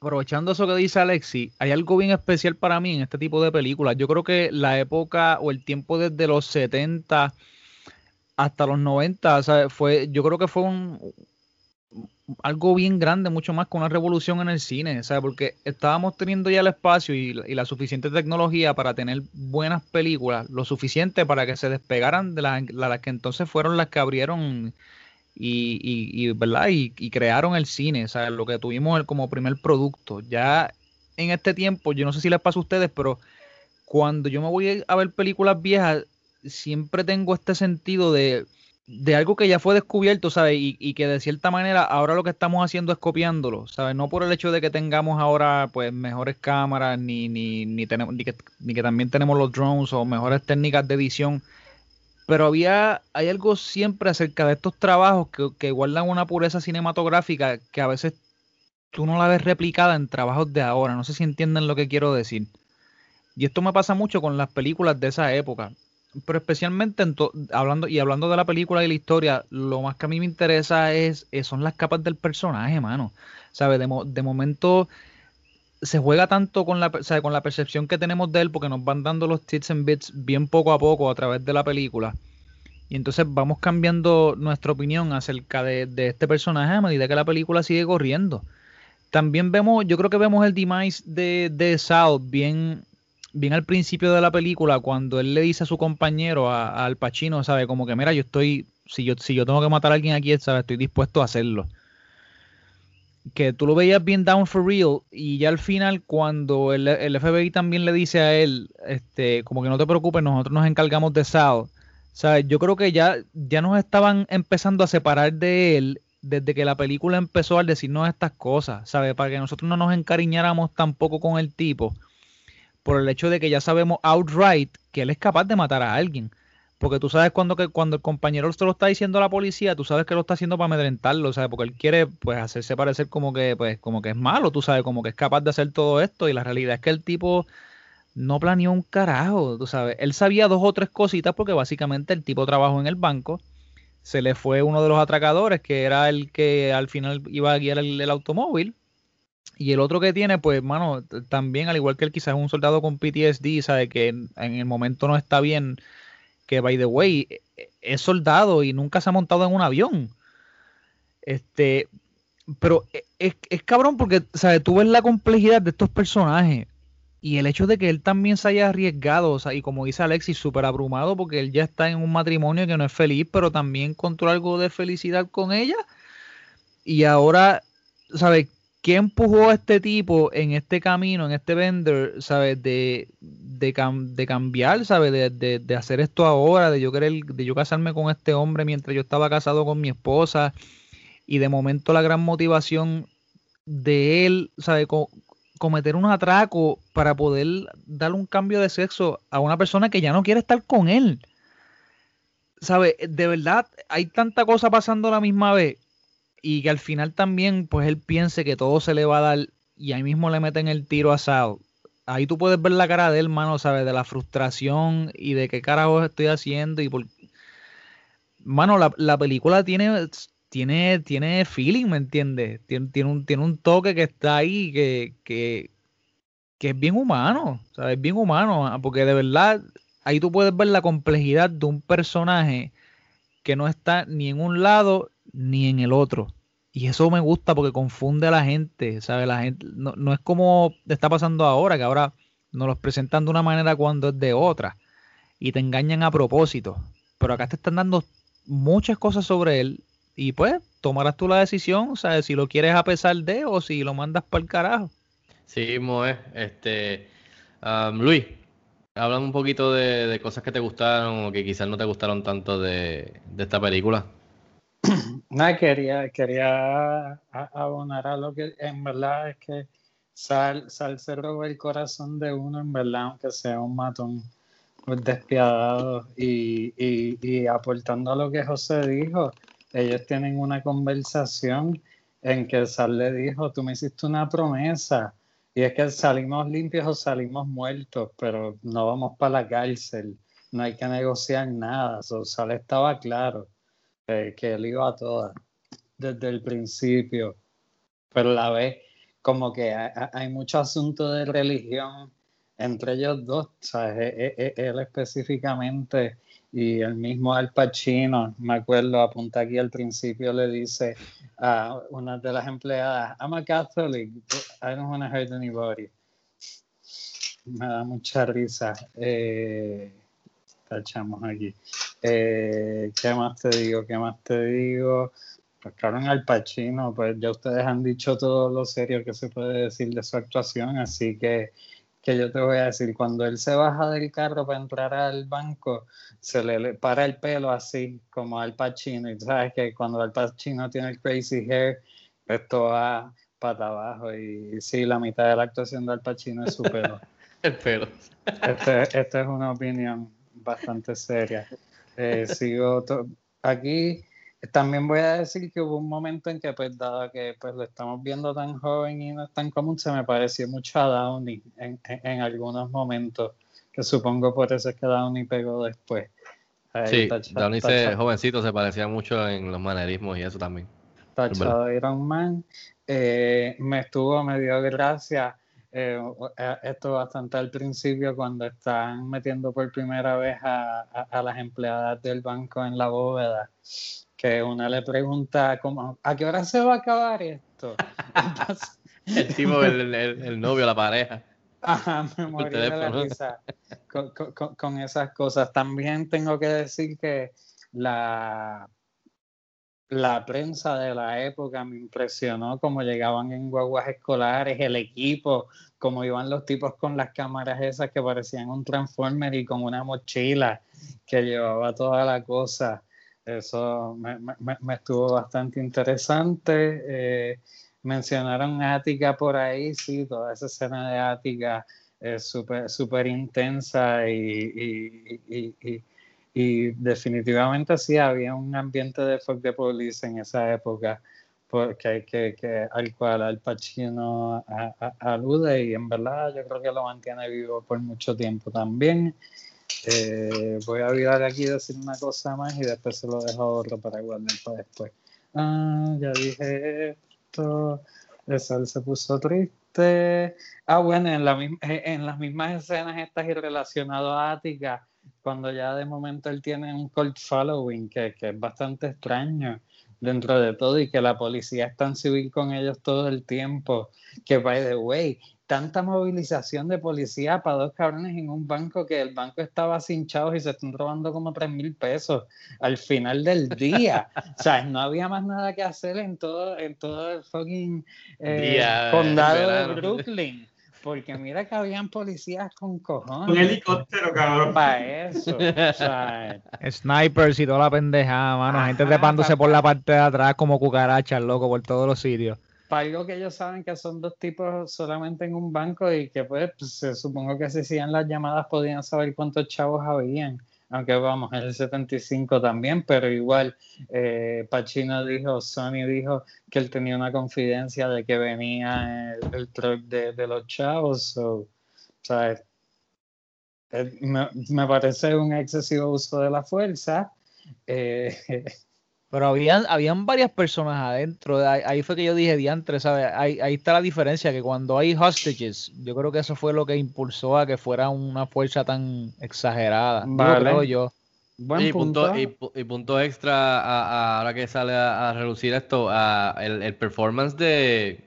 aprovechando eso que dice Alexi, hay algo bien especial para mí en este tipo de películas. Yo creo que la época o el tiempo desde los 70 hasta los 90, fue, yo creo que fue un, algo bien grande, mucho más que una revolución en el cine, ¿sabes? Porque estábamos teniendo ya el espacio y, la suficiente tecnología para tener buenas películas, lo suficiente para que se despegaran de las que entonces fueron las que abrieron y, y, ¿verdad? Y, crearon el cine, o sea, lo que tuvimos como primer producto. Ya en este tiempo, yo no sé si les pasa a ustedes, pero cuando yo me voy a ver películas viejas, siempre tengo este sentido de, de algo que ya fue descubierto, ¿sabes? Y, y, que de cierta manera ahora lo que estamos haciendo es copiándolo, ¿sabes? No por el hecho de que tengamos ahora pues mejores cámaras, ni, ni, ni, tenemos, ni, que, ni que también tenemos los drones o mejores técnicas de edición, pero había, hay algo siempre acerca de estos trabajos que, que guardan una pureza cinematográfica que a veces tú no la ves replicada en trabajos de ahora. No sé si entienden lo que quiero decir. Y esto me pasa mucho con las películas de esa época. Pero especialmente hablando, y hablando de la película y la historia, lo más que a mí me interesa es, son las capas del personaje, mano. ¿Sabes? De, de momento se juega tanto con la, con la percepción que tenemos de él porque nos van dando los tits and bits bien poco a poco a través de la película. Y entonces vamos cambiando nuestra opinión acerca de, este personaje a medida que la película sigue corriendo. También vemos, yo creo que vemos el demise de, de Sal bien, bien al principio de la película, cuando él le dice a su compañero, al Pachino, ¿sabe? Como que, mira, yo estoy, si yo, si yo tengo que matar a alguien aquí, ¿sabe? Estoy dispuesto a hacerlo que tú lo veías bien down for real y ya al final cuando el, FBI también le dice a él, este, como que no te preocupes, nosotros nos encargamos de Sal, ¿sabes? Yo creo que ya, ya nos estaban empezando a separar de él desde que la película empezó a decirnos estas cosas, ¿sabes? Para que nosotros no nos encariñáramos tampoco con el tipo, por el hecho de que ya sabemos outright que él es capaz de matar a alguien. Porque tú sabes cuando, que, cuando el compañero se lo está diciendo a la policía, tú sabes que lo está haciendo para amedrentarlo, ¿sabes? Porque él quiere pues hacerse parecer como que, pues, como que es malo, tú sabes, como que es capaz de hacer todo esto. Y la realidad es que el tipo no planeó un carajo, tú sabes. Él sabía dos o tres cositas porque básicamente el tipo trabajó en el banco. Se le fue uno de los atracadores, que era el que al final iba a guiar el, automóvil. Y el otro que tiene, pues, mano, también, al igual que él, quizás es un soldado con PTSD, sabe que en, el momento no está bien, que, by the way, es soldado y nunca se ha montado en un avión. Este, pero e, es, es cabrón porque, ¿sabes? Tú ves la complejidad de estos personajes y el hecho de que él también se haya arriesgado, o sea, y como dice Alexis, súper abrumado porque él ya está en un matrimonio que no es feliz, pero también encontró algo de felicidad con ella. Y ahora, ¿sabes? ¿Qué empujó a este tipo en este camino, en este vender, ¿sabes? De, de, cambiar, ¿sabes? De, de, hacer esto ahora, de yo querer, de yo casarme con este hombre mientras yo estaba casado con mi esposa. Y de momento la gran motivación de él, ¿sabes? cometer un atraco para poder darle un cambio de sexo a una persona que ya no quiere estar con él. ¿Sabe? De verdad, hay tanta cosa pasando a la misma vez y que al final también, pues él piense que todo se le va a dar y ahí mismo le meten el tiro asado. Ahí tú puedes ver la cara de él, mano, ¿sabes? De la frustración y de qué carajo estoy haciendo y por... Mano, la, la película tiene tiene, tiene feeling, ¿me entiendes? Tiene, tiene, un, tiene un toque que está ahí que, que, que es bien humano, ¿sabes? Es bien humano, ah, porque de verdad ahí tú puedes ver la complejidad de un personaje que no está ni en un lado ni en el otro. Y eso me gusta porque confunde a la gente, ¿sabes? La gente no, no es como está pasando ahora, que ahora nos los presentan de una manera cuando es de otra y te engañan a propósito. Pero acá te están dando muchas cosas sobre él y pues tomarás tú la decisión, sea, si lo quieres a pesar de o si lo mandas para el carajo. Sí, Moe. Este, Luis, háblame un poquito de, cosas que te gustaron o que quizás no te gustaron tanto de, esta película. No, quería, quería abonar a lo que en verdad es que Sal, Sal se robó el corazón de uno, en verdad, aunque sea un matón despiadado y, y, y aportando a lo que José dijo. Ellos tienen una conversación en que Sal le dijo, tú me hiciste una promesa y es que salimos limpios o salimos muertos, pero no vamos para la cárcel, no hay que negociar nada. So, Sal estaba claro eh, que él iba a todas desde el principio, pero la vez como que hay, mucho asunto de religión entre ellos dos, ¿sabes? Él específicamente y el mismo Al Pacino, me acuerdo, apunta aquí al principio, le dice a una de las empleadas, I'm a Catholic, I don't want to hurt anybody. Me da mucha risa. Eh, tachamos aquí. Eh, ¿Qué más te digo? ¿Qué más te digo? Pues claro, en Al Pacino, pues ya ustedes han dicho todo lo serio que se puede decir de su actuación, así que que yo te voy a decir, cuando él se baja del carro para entrar al banco, se le, para el pelo así, como al Pacino, y sabes que cuando Al Pacino tiene el crazy hair, esto va para abajo, y sí, la mitad de la actuación de Al Pacino es su pelo. el pelo. Esta este es una opinión bastante seria. Eh, sigo aquí también voy a decir que hubo un momento en que, pues, dado que pues, lo estamos viendo tan joven y no es tan común, se me pareció mucho a Downey en, en, algunos momentos, que supongo por eso es que Downey pegó después. sí, Downey jovencito se parecía mucho en los manerismos y eso también. Tachado Iron Man. Eh, me estuvo, me dio gracia. Eh, eh, esto bastante al principio cuando están metiendo por primera vez a, a las empleadas del banco en la bóveda que una le pregunta como, ¿a qué hora se va a acabar esto? el tipo, el, el, novio, la pareja. Ajá, me morí de la risa con, con, esas cosas. También tengo que decir que la, la prensa de la época me impresionó cómo llegaban en guaguas escolares, el equipo, cómo iban los tipos con las cámaras esas que parecían un transformer y con una mochila que llevaba toda la cosa. Eso me, estuvo bastante interesante. Eh, mencionaron Ática por ahí, sí, toda esa escena de Ática es súper super intensa y, definitivamente sí había un ambiente de folk de police en esa época porque, que, que, al cual Al Pacino alude y en verdad yo creo que lo mantiene vivo por mucho tiempo también. Eh, voy a olvidar aquí decir una cosa más y después se lo dejo a otro para guardar para después. Ah, ya dije esto. El sol se puso triste. Ah, bueno, en, la, en las mismas escenas estas y relacionado a Ática, cuando ya de momento él tiene un cult following que, que es bastante extraño dentro de todo y que la policía es tan civil con ellos todo el tiempo, que by the way, tanta movilización de policía para dos cabrones en un banco que el banco estaba sin chavos y se están robando como tres mil pesos al final del día. o sea, no había más nada que hacer en todo, en todo el fucking eh, Día, condado de. Brooklyn. Porque mira que habían policías con cojones. Un helicóptero, cabrón. Para eso. O sea, Snipers y toda la pendejada, mano. Gente trepándose por la parte de atrás como cucarachas, loco, por todos los sitios. para algo que ellos saben que son dos tipos solamente en un banco y que pues, pues, se- supongo que si hacían las llamadas podían saber cuántos chavos habían. Aunque vamos, el 75 también, pero igual eh, Pacino dijo, Sony dijo que él tenía una confidencia de que venía el, el truck de, de los chavos. O sea, me, me parece un excesivo uso de la fuerza. Eh, Pero habían, habían varias personas adentro. Ahí, ahí fue que yo dije, diantre, ¿sabes? Ahí, ahí está la diferencia, que cuando hay hostages, yo creo que eso fue lo que impulsó a que fuera una fuerza tan exagerada. Vale. creo yo. buen y, punto. punto, y, pu- y punto extra, a- a- ahora que sale a, a relucir esto, a el, el performance de,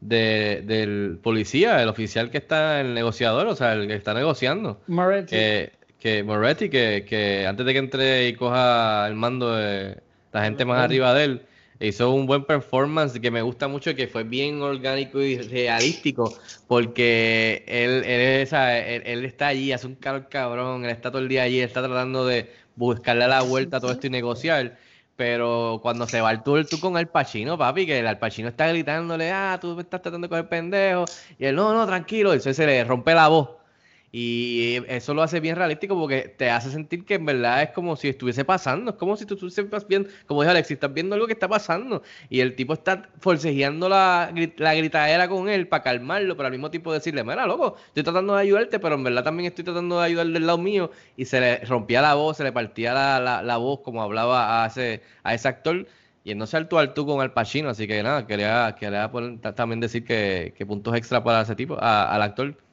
de- del policía, el oficial que está, el negociador, o sea, el que está negociando. Moretti. Que, que Moretti, que, que antes de que entre y coja el mando de la gente más arriba de él, hizo un buen performance que me gusta mucho, que fue bien orgánico y realístico, porque él, él, él, él está allí, hace un calor cabrón, él está todo el día allí, él está tratando de buscarle la vuelta a todo esto y negociar. Pero cuando se va el tour, tú con Al Pacino, papi, que el Al Pacino está gritándole, ah, tú me estás tratando de coger pendejo. Y él, no, no, tranquilo. Y entonces se le rompe la voz. Y eso lo hace bien realístico porque te hace sentir que en verdad es como si estuviese pasando. Es como si tú estuvieses viendo, como dijo Alexis, estás viendo algo que está pasando. Y el tipo está forcejeando la, la gritadera con él para calmarlo, pero al mismo tiempo decirle, mira, loco, estoy tratando de ayudarte, pero en verdad también estoy tratando de ayudar del lado mío. Y se le rompía la voz, se le partía la, la, la voz como hablaba a ese, a ese actor. Y él no se tú al tú con Al Pacino, así que nada, quería, quería poner- ta- también decir que, que puntos extra para ese tipo, a- al actor.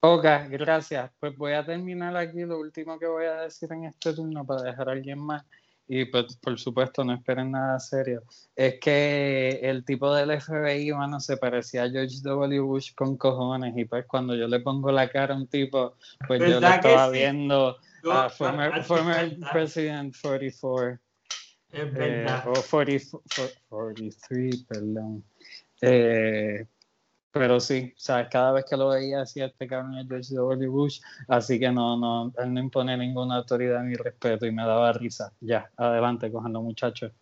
Ok, gracias. Pues voy a terminar aquí lo último que voy a decir en este turno para dejar a alguien más. Y pues, por supuesto, no esperen nada serio. Es que el tipo del FBI, mano, se parecía a George W. Bush con cojones. Y pues cuando yo le pongo la cara a un tipo, pues yo le ¿Verdad que estaba sí? viendo Yo- a former, ah, former. President 44. Es eh, verdad. o 40 for- 43, perdón. Eh, pero sí, sabes, cada vez que lo veía decía este cabrón es George W. Bush, así que no, no, él no impone ninguna autoridad ni respeto y me daba risa. Ya, adelante, cojanlo muchachos.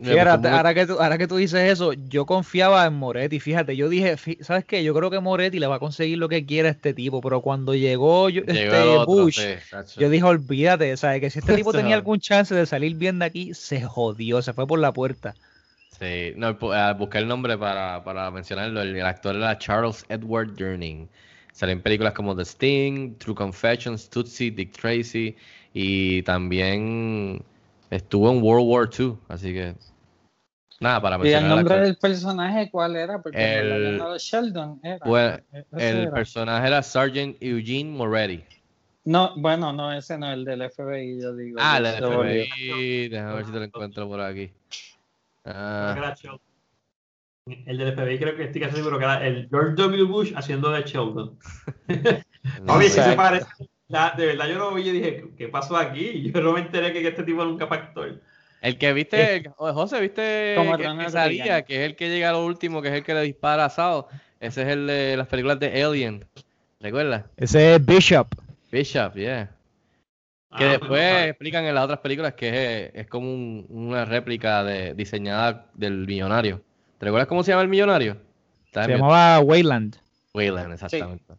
Fíjate, ahora, que tú, ahora que tú dices eso, yo confiaba en Moretti. Fíjate, yo dije, ¿sabes qué? Yo creo que Moretti le va a conseguir lo que quiera a este tipo, pero cuando llegó, yo- Llegó este otro, Bush, sí, yo dije, olvídate, ¿sabes? Que si este tipo tenía algún chance de salir bien de aquí, se jodió, se fue por la puerta. Sí, no, ah, busqué el nombre para, para mencionarlo. El, el actor era Charles Edward Durning. Salió en películas como The Sting, True Confessions, Tootsie, Dick Tracy y también estuvo en World War II. Así que nada, para ¿Y el mencionar nombre del personaje cuál era? Porque El- no- Sheldon era. Bueno, el era. personaje era Sergeant Eugene Moretti. No, bueno, no, ese no, el del FBI, yo digo. Ah, el del. FBI. Déjame ver si te lo encuentro por aquí. Ah, Era Sheldon. El del FBI creo que estoy casi seguro que era el George W. Bush haciendo de Sheldon. no Oye, sí se parece. La- de verdad yo lo vi y dije, ¿qué pasó aquí? Yo no me enteré que este tipo nunca actor. El que viste, el- oye, José, viste Como que, Ronald que salía, Reagan. que es el que llega a lo último, que es el que le dispara a Sao. Ese es el de las películas de Alien. ¿Recuerdas? Ese es Bishop. Bishop, yeah. Que Ah, después bueno, explican en las otras películas que es, es como un- una réplica de, diseñada del millonario. ¿Te recuerdas cómo se llama el millonario? Se llamaba Wayland. Wayland, exactamente.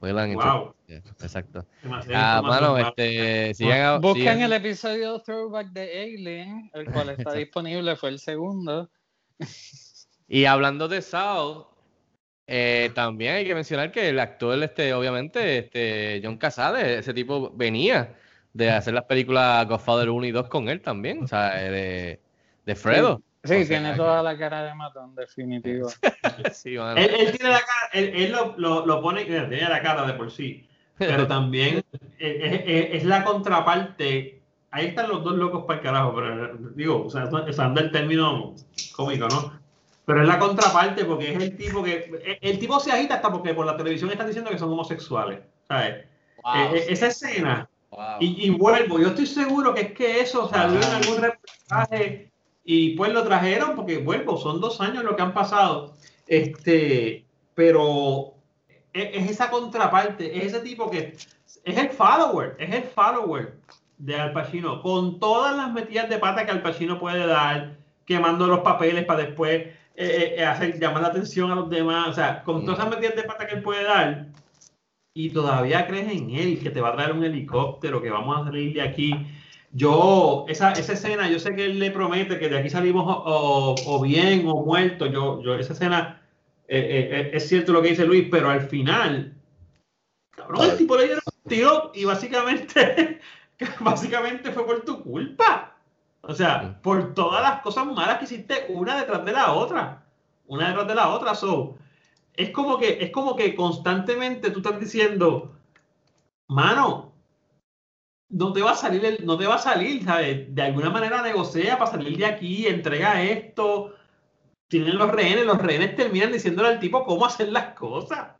Wayland, Wow. exacto. Demasiada Ah, mano, información. este, sigan, a- Busquen sigan- el episodio Throwback de Alien, el cual está disponible, fue el segundo. Y hablando de Sao, eh, también hay que mencionar que el actor, este, obviamente, este, John Casale, ese tipo venía de hacer las películas Godfather 1 y 2 con él también, o sea, eh, de, de Fredo. Sí, O sea, tiene toda la cara de matón, definitivo. sí, mano. Él, él tiene la cara, él, él lo, lo, lo pone, mira, tiene la cara de por sí, pero también es, es- es la contraparte. Ahí están los dos locos para el carajo, pero digo, o sea, usando el término cómico, ¿no? Pero es la contraparte porque es el tipo que. El, el tipo se agita hasta porque por la televisión están diciendo que son homosexuales, ¿sabes? Wow, Eh, eh, sí. esa escena. Wow. Y, y vuelvo, yo estoy seguro que es que eso salió en algún reportaje y pues lo trajeron porque vuelvo, son dos años lo que han pasado. Este, pero es, es esa contraparte, es ese tipo que es el follower, es el follower de Al Pacino, con todas las metidas de pata que Al Pacino puede dar, quemando los papeles para después eh, eh, hacer, llamar la atención a los demás, o sea, con todas esas metidas de pata que él puede dar, y todavía crees en él, que te va a traer un helicóptero, que vamos a salir de aquí. Yo, esa, esa escena, yo sé que él le promete que de aquí salimos o, o- bien o muertos. Yo, yo, esa escena, eh, eh, eh, es cierto lo que dice Luis, pero al final, cabrón, el tipo le dieron un tiro y básicamente, básicamente fue por tu culpa. O sea, por todas las cosas malas que hiciste una detrás de la otra. Una detrás de la otra. So, es como que, es como que constantemente tú estás diciendo, mano, no te va a salir, el- no te va a salir, ¿sabes? De alguna manera negocia para salir de aquí, entrega esto. Tienen los rehenes, los rehenes terminan diciéndole al tipo cómo hacer las cosas.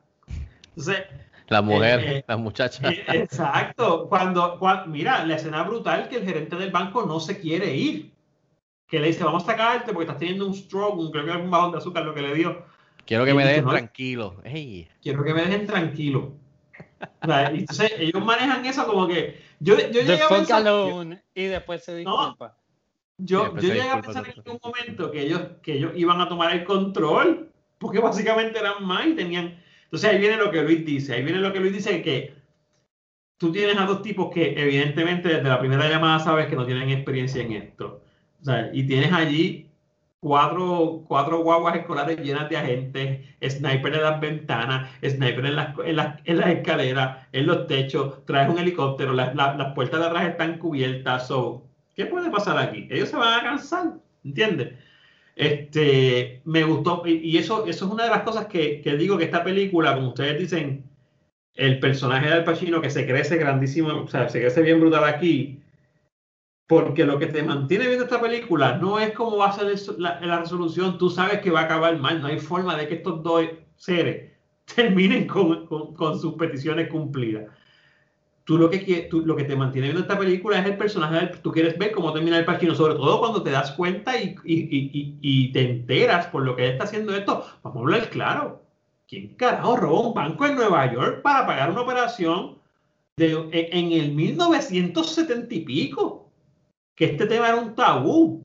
Entonces, La mujer, eh, eh, la muchacha. eh, Exacto. Cuando, cua- mira, la escena brutal que el gerente del banco no se quiere ir. Que le dice, vamos a sacarte porque estás teniendo un stroke, un, creo que un bajón de azúcar lo que le dio. Quiero que me dejen "No, tranquilo. Quiero que me dejen tranquilo. O sea, y entonces ellos manejan eso como que. Yo, yo llegué a pensar. alone. Y después se disculpa. Yo, después yo se llegué a pensar en algún momento que ellos, que ellos iban a tomar el control, porque básicamente eran más y tenían. Entonces ahí viene lo que Luis dice, ahí viene lo que Luis dice que tú tienes a dos tipos que evidentemente desde la primera llamada sabes que no tienen experiencia en esto. O sea, y tienes allí cuatro, cuatro guaguas escolares llenas de agentes, sniper en las ventanas, sniper en las, en las, en las escaleras, en los techos, traes un helicóptero, las, las, puertas de atrás están cubiertas. So, ¿Qué puede pasar aquí? Ellos se van a cansar, ¿entiendes? Este, me gustó, y, y eso, eso es una de las cosas que, que digo que esta película, como ustedes dicen, el personaje de Al Pacino que se crece grandísimo, o sea, se crece bien brutal aquí, porque lo que te mantiene viendo esta película no es cómo va a ser la, la resolución, tú sabes que va a acabar mal, no hay forma de que estos dos seres terminen con, con- con sus peticiones cumplidas. Tú lo, que, tú lo que te mantiene viendo esta película es el personaje, tú quieres ver cómo termina el Pacino, sobre todo cuando te das cuenta y, y- y- y- te enteras por lo que él está haciendo esto. Vamos a hablar claro. ¿Quién carajo robó un banco en Nueva York para pagar una operación de, en, en el 1970 y pico? Que este tema era un tabú.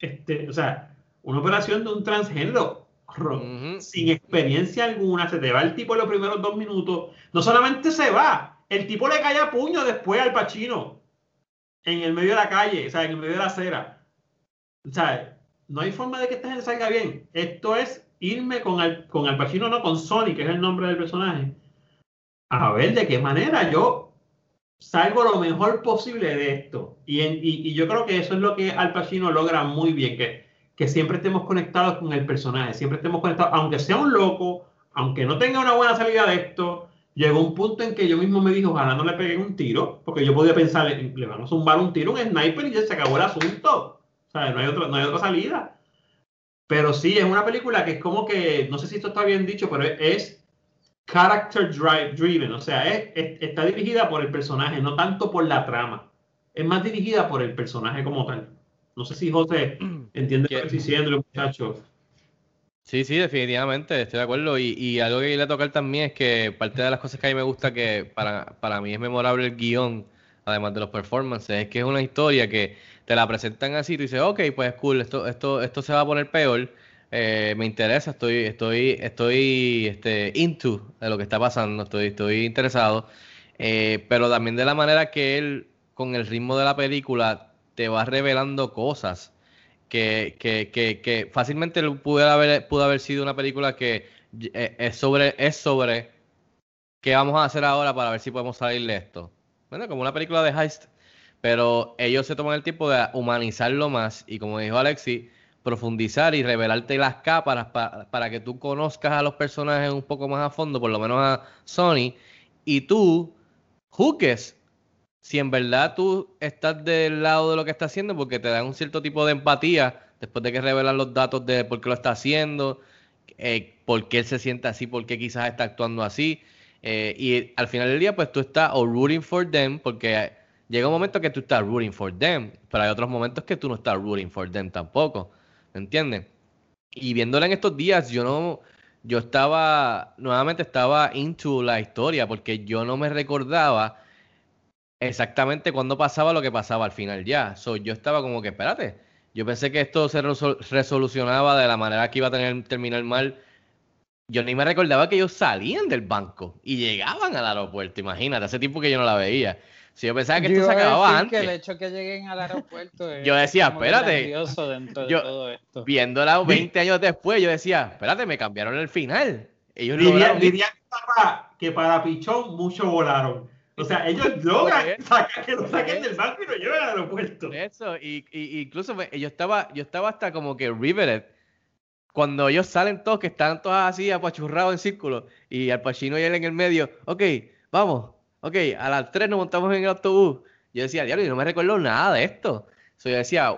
Este, o sea, una operación de un transgénero ro- sin experiencia alguna, se te va el tipo en los primeros dos minutos. No solamente se va, el tipo le cae a puño después al Pachino en el medio de la calle, o sea, en el medio de la acera. O sea, no hay forma de que esta gente salga bien. Esto es irme con Al, con Al Pacino, no con Sony, que es el nombre del personaje. A ver de qué manera yo salgo lo mejor posible de esto. Y, y- yo creo que eso es lo que Al Pacino logra muy bien, que, que siempre estemos conectados con el personaje, siempre estemos conectados, aunque sea un loco, aunque no tenga una buena salida de esto, llegó un punto en que yo mismo me dije, ojalá no le peguen un tiro, porque yo podía pensar, le, van a zumbar un tiro, un sniper y ya se acabó el asunto. O sea, no hay, otra, no hay otra salida. Pero sí, es una película que es como que, no sé si esto está bien dicho, pero es character drive, driven, o sea, es, es- está dirigida por el personaje, no tanto por la trama. Es más dirigida por el personaje como tal. No sé si José entiende lo que estoy diciendo, muchachos. Sí, sí, definitivamente, estoy de acuerdo. Y, y algo que quería tocar también es que parte de las cosas que a mí me gusta que para, para mí es memorable el guion, además de los performances, es que es una historia que te la presentan así, tú dices, ok, pues cool, esto, esto, esto se va a poner peor, eh, me interesa, estoy, estoy, estoy este, into de lo que está pasando, estoy, estoy interesado, eh, pero también de la manera que él, con el ritmo de la película, te va revelando cosas que, que, que, que fácilmente pudiera haber, pudo haber sido una película que eh, es sobre, es sobre qué vamos a hacer ahora para ver si podemos salir de esto. Bueno, como una película de heist, pero ellos se toman el tiempo de humanizarlo más y como dijo Alexi, profundizar y revelarte las capas para, para que tú conozcas a los personajes un poco más a fondo, por lo menos a Sony, y tú juzgues si en verdad tú estás del lado de lo que está haciendo porque te da un cierto tipo de empatía después de que revelan los datos de por qué lo está haciendo, eh, por qué él se siente así, por qué quizás está actuando así. Eh, y al final del día, pues tú estás o rooting for them, porque llega un momento que tú estás rooting for them, pero hay otros momentos que tú no estás rooting for them tampoco. ¿Me entiendes? Y viéndola en estos días, yo no, yo estaba, nuevamente estaba into la historia, porque yo no me recordaba exactamente cuándo pasaba lo que pasaba al final ya. So, yo estaba como que, espérate, yo pensé que esto se resolucionaba de la manera que iba a tener, terminar mal. Yo ni me recordaba que ellos salían del banco y llegaban al aeropuerto. Imagínate, hace tiempo que yo no la veía. Si yo pensaba que esto se acababa antes. Que el hecho que lleguen al aeropuerto yo decía, espérate. yo, Viéndola 20 años después, yo decía, espérate, me cambiaron el final. Ellos diría, diría que, para, Pichón muchos volaron. O sea, ellos logran que lo saquen del banco y lo lleven al aeropuerto. Eso, y, y incluso yo estaba, yo estaba hasta como que riveted cuando ellos salen todos, que están todos así apachurrados en círculo, y Al Pacino y él en el medio, ok, vamos, ok, a las 3 nos montamos en el autobús. Yo decía, diablo, y no me recuerdo nada de esto. So, yo decía,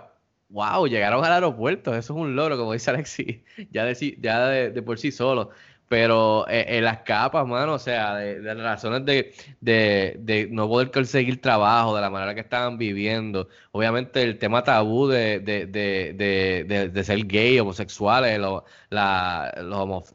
wow, llegaron al aeropuerto, eso es un logro, como dice Alexi, ya de, ya de por sí solo pero eh, eh, las capas, mano, o sea, de, las razones de, de, no poder conseguir trabajo, de la manera que estaban viviendo, obviamente el tema tabú de, de ser gay, homosexuales, lo, la,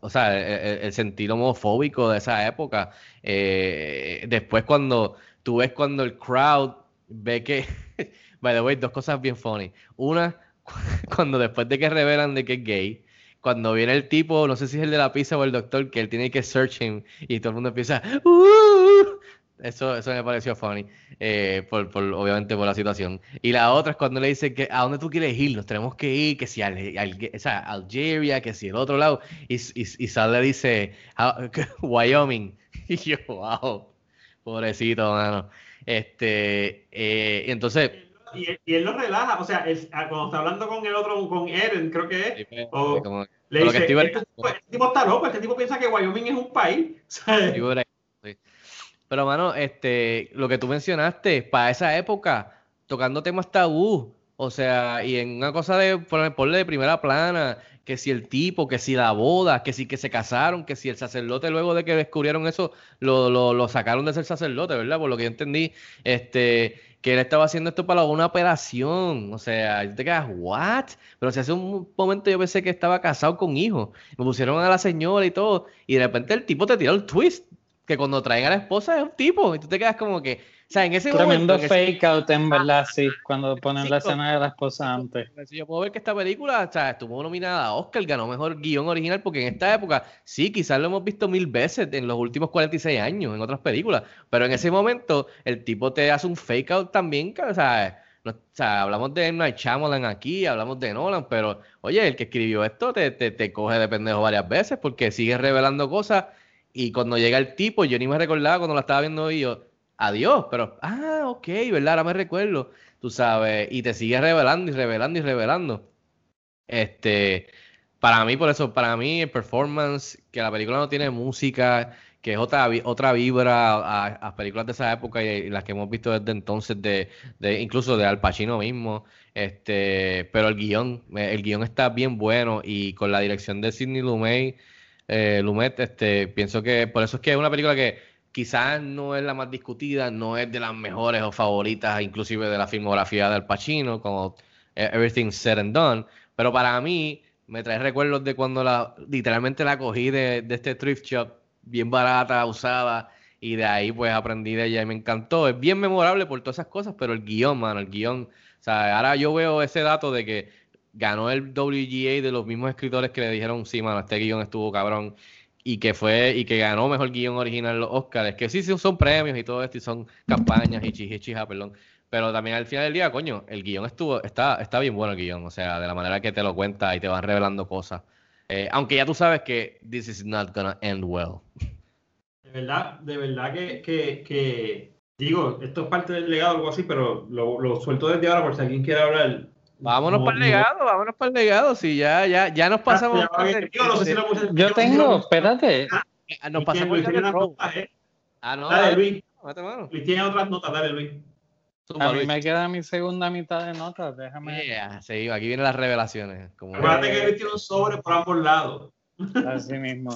o sea, el, sentido homofóbico de esa época. Eh, después cuando tú ves cuando el crowd ve que, by the way, dos cosas bien funny. Una, cuando después de que revelan de que es gay, cuando viene el tipo, no sé si es el de la pizza o el doctor, que él tiene que search him y todo el mundo empieza. Uh", eso, eso me pareció funny, eh, por, por, obviamente por la situación. Y la otra es cuando le dice que a dónde tú quieres ir, nos tenemos que ir, que si al, o sea, Algeria, que si el otro lado. Y, y, y Sal le dice Wyoming. Y yo, wow, pobrecito, mano. Este, eh, entonces y, y, él lo relaja, o sea, ah, cuando está hablando con el otro, con Eren, creo que es, pues, o, le dice, este, tipo, este, tipo, está loco, este tipo piensa que Wyoming es un país. Pero, mano, este, lo que tú mencionaste, para esa época, tocando temas tabú, o sea, y en una cosa de ponerle de primera plana, que si el tipo, que si la boda, que si que se casaron, que si el sacerdote luego de que descubrieron eso, lo, lo, lo sacaron de ser sacerdote, ¿verdad? Por lo que yo entendí, este, que él estaba haciendo esto para una operación. O sea, te quedas, ¿what? Pero si hace un momento yo pensé que estaba casado con hijos. Me pusieron a la señora y todo. Y de repente el tipo te tiró el twist. Que cuando traen a la esposa es un tipo. Y tú te quedas como que, sea, en ese Tremendo fake out, en verdad, sí, cuando ponen la escena de la esposa antes. Yo puedo ver que esta película, o sea, estuvo nominada a Oscar, ganó mejor guion original, porque en esta época, sí, quizás lo hemos visto mil veces en los últimos 46 años, en otras películas, pero en ese momento, el tipo te hace un fake out también, o sea, o sea, hablamos de Night Shyamalan aquí, hablamos de Nolan, pero oye, el que escribió esto te, te, te coge de pendejo varias veces porque sigue revelando cosas y cuando llega el tipo, yo ni me recordaba cuando la estaba viendo y yo, adiós, pero, ah, ok, ¿verdad? Ahora me recuerdo, tú sabes, y te sigue revelando y revelando y revelando. Este, para mí, por eso, para mí, el performance, que la película no tiene música, que es otra, otra vibra a, películas de esa época y, las que hemos visto desde entonces, de, de, incluso de Al Pacino mismo, este, pero el guion, el guion está bien bueno y con la dirección de Sidney Lumet, eh, Lumet, este, pienso que por eso es que es una película que quizás no es la más discutida, no es de las mejores o favoritas, inclusive de la filmografía del Pacino, como Everything Said and Done, pero para mí me trae recuerdos de cuando literalmente la cogí de, este thrift shop, bien barata, usada, y de ahí pues aprendí de ella y me encantó. Es bien memorable por todas esas cosas, pero el guion, mano, el guion, o sea, ahora yo veo ese dato de que ganó el WGA de los mismos escritores que le dijeron, sí, mano, este guion estuvo cabrón y que fue y que ganó mejor guion original los Oscars, que sí, son premios y todo esto y son campañas y chija, perdón. Pero también al final del día, coño, el guion estuvo, está, está bien bueno el guion, o sea, de la manera que te lo cuenta y te van revelando cosas. Eh, aunque ya tú sabes que this is not gonna end well. De verdad, de verdad que, que, digo, esto es parte del legado algo así, pero lo, lo, suelto desde ahora por si alguien quiere hablar. Vámonos No, para el no. legado, vámonos para el legado. Si ya, ya, ya nos pasamos. Ya, ya, Yo tengo, espérate, Ah, Nos pasamos road. notas, eh. Ah, no. Dale, dale, Luis. Luis tiene otras notas, dale, Luis. Zumba, a mí Luis. me queda mi segunda mitad de notas, déjame. Yeah, seguimos. Aquí vienen las revelaciones. Como Acuérdate que Luis tiene un sobre por ambos lados. Así mismo.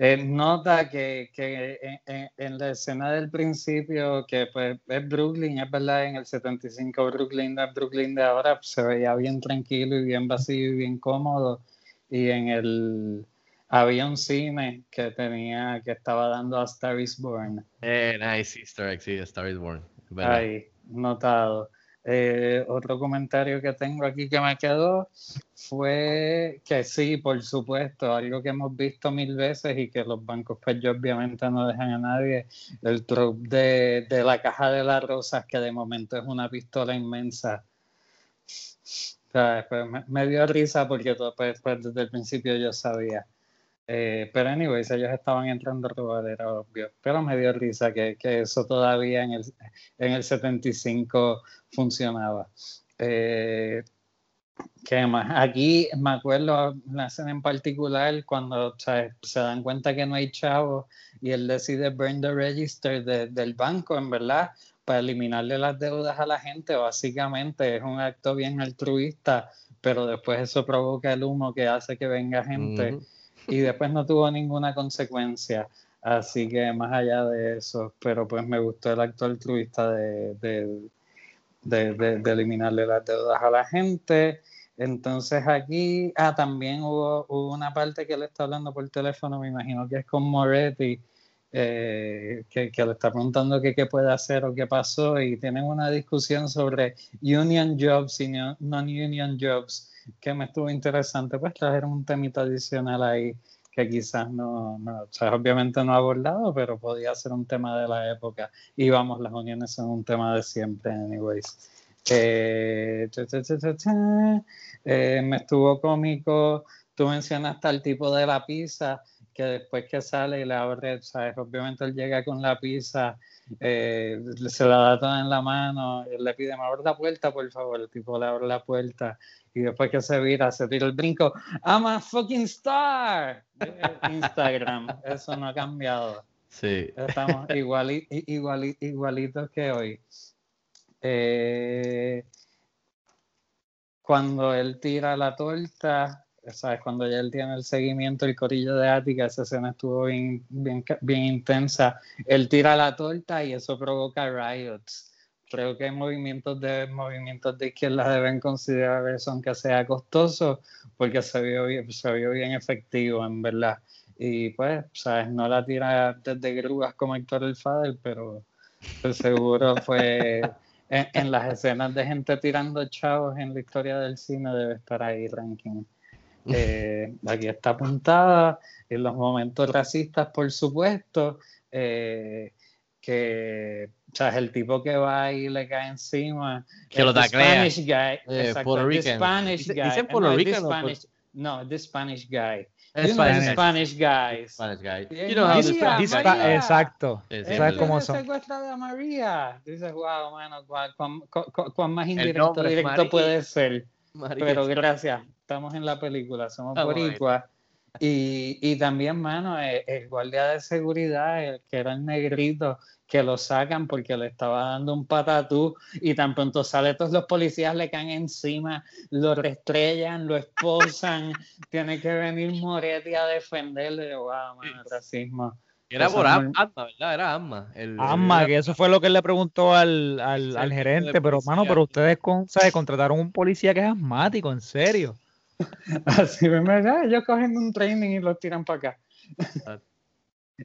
Eh, nota que, que en, en- en la escena del principio, que pues es Brooklyn, es verdad, en el 75 Brooklyn, de Brooklyn de ahora pues, se veía bien tranquilo y bien vacío y bien cómodo. Y en el había un cine que tenía, que estaba dando a Star is Born. Eh, nice Easter egg, sí, Star is Born. es. Ahí, notado. Eh, otro comentario que tengo aquí que me quedó fue que sí, por supuesto, algo que hemos visto mil veces y que los bancos pues obviamente no dejan a nadie, el trope de, de la caja de las rosas que de momento es una pistola inmensa. O pues, me, me dio risa porque todo, pues, pues, desde el principio yo sabía. Eh, pero anyways, ellos estaban entrando a era obvio. Pero me dio risa que, que eso todavía en el, en el 75 funcionaba. Eh, ¿Qué más? Aquí me acuerdo una escena en particular cuando se dan cuenta que no hay chavos y él decide burn the register de- del banco, en verdad, para eliminarle las deudas a la gente. Básicamente es un acto bien altruista, pero después eso provoca el humo que hace que venga gente. Y después no tuvo ninguna consecuencia. Así que más allá de eso, pero pues me gustó el acto altruista de, de, de, de- eliminarle las deudas a la gente. Entonces aquí, ah, también hubo, hubo una parte que le está hablando por teléfono, me imagino que es con Moretti, eh, que, que le está preguntando qué puede hacer o qué pasó y tienen una discusión sobre union jobs y no- non-union jobs que me estuvo interesante, pues trajeron un temita adicional ahí que quizás no, no, o sea, obviamente no ha abordado, pero podía ser un tema de la época. Y vamos, las uniones son un tema de siempre, anyways. Eh, cha, cha, cha. Eh, me estuvo cómico, tú mencionaste al tipo de la pizza, que después que sale y le abre, ¿sabes? obviamente él llega con la pizza, eh, se la da toda en la mano, él le pide, me abre la puerta, por favor, el tipo le abre la puerta, y después que se vira, se tira el brinco, I'm a fucking star, Eh, Instagram, eso no ha cambiado. Sí. Estamos iguali- iguali- igualitos que hoy. Eh, cuando él tira la torta, ¿sabes? Cuando ya él tiene el seguimiento, el corillo de Ática, esa escena estuvo bien, bien, bien intensa. Él tira la torta y eso provoca riots. Creo que movimientos de, movimientos de izquierda deben considerar eso, aunque sea costoso, porque se vio bien, se vio bien efectivo, en verdad. Y pues, ¿sabes? No la tira desde grúas como Héctor el Fader, pero pues, seguro fue en, en las escenas de gente tirando chavos en la historia del cine debe estar ahí ranking. Eh, aquí está apuntada en los momentos racistas, por supuesto, eh, que o sea, el tipo que va y le cae encima. Que lo the taclea. Spanish guy. Eh, Puerto the Rican. Spanish guy. ¿Dicen No, Puerto the Rican o Spanish- No, the Spanish guy. You know the Spanish. Spanish guys. Spanish guy. You know how the María, Spanish Dispa- guy- exacto. Sí, sí, ¿Sabes es cómo son? secuestra a María. Dices, wow, mano, cuán, cuán- cuán- cuán más indirecto es directo puede ser. Pero gracias, estamos en la película, somos boricuas. Y, y también, mano, el, el guardia de seguridad, el que era el negrito, que lo sacan porque le estaba dando un patatú y tan pronto sale todos los policías le caen encima, lo restrellan, lo esposan, tiene que venir Moretti a defenderle, wow, mano, racismo. Era por Asma, ¿verdad? Era Asma. El, Asma, el- que eso fue lo que él le preguntó al, al, al gerente, pero mano, pero ustedes con, ¿sabes? contrataron un policía que es asmático, en serio. Así me ¿verdad? ellos cogen un training y lo tiran para acá.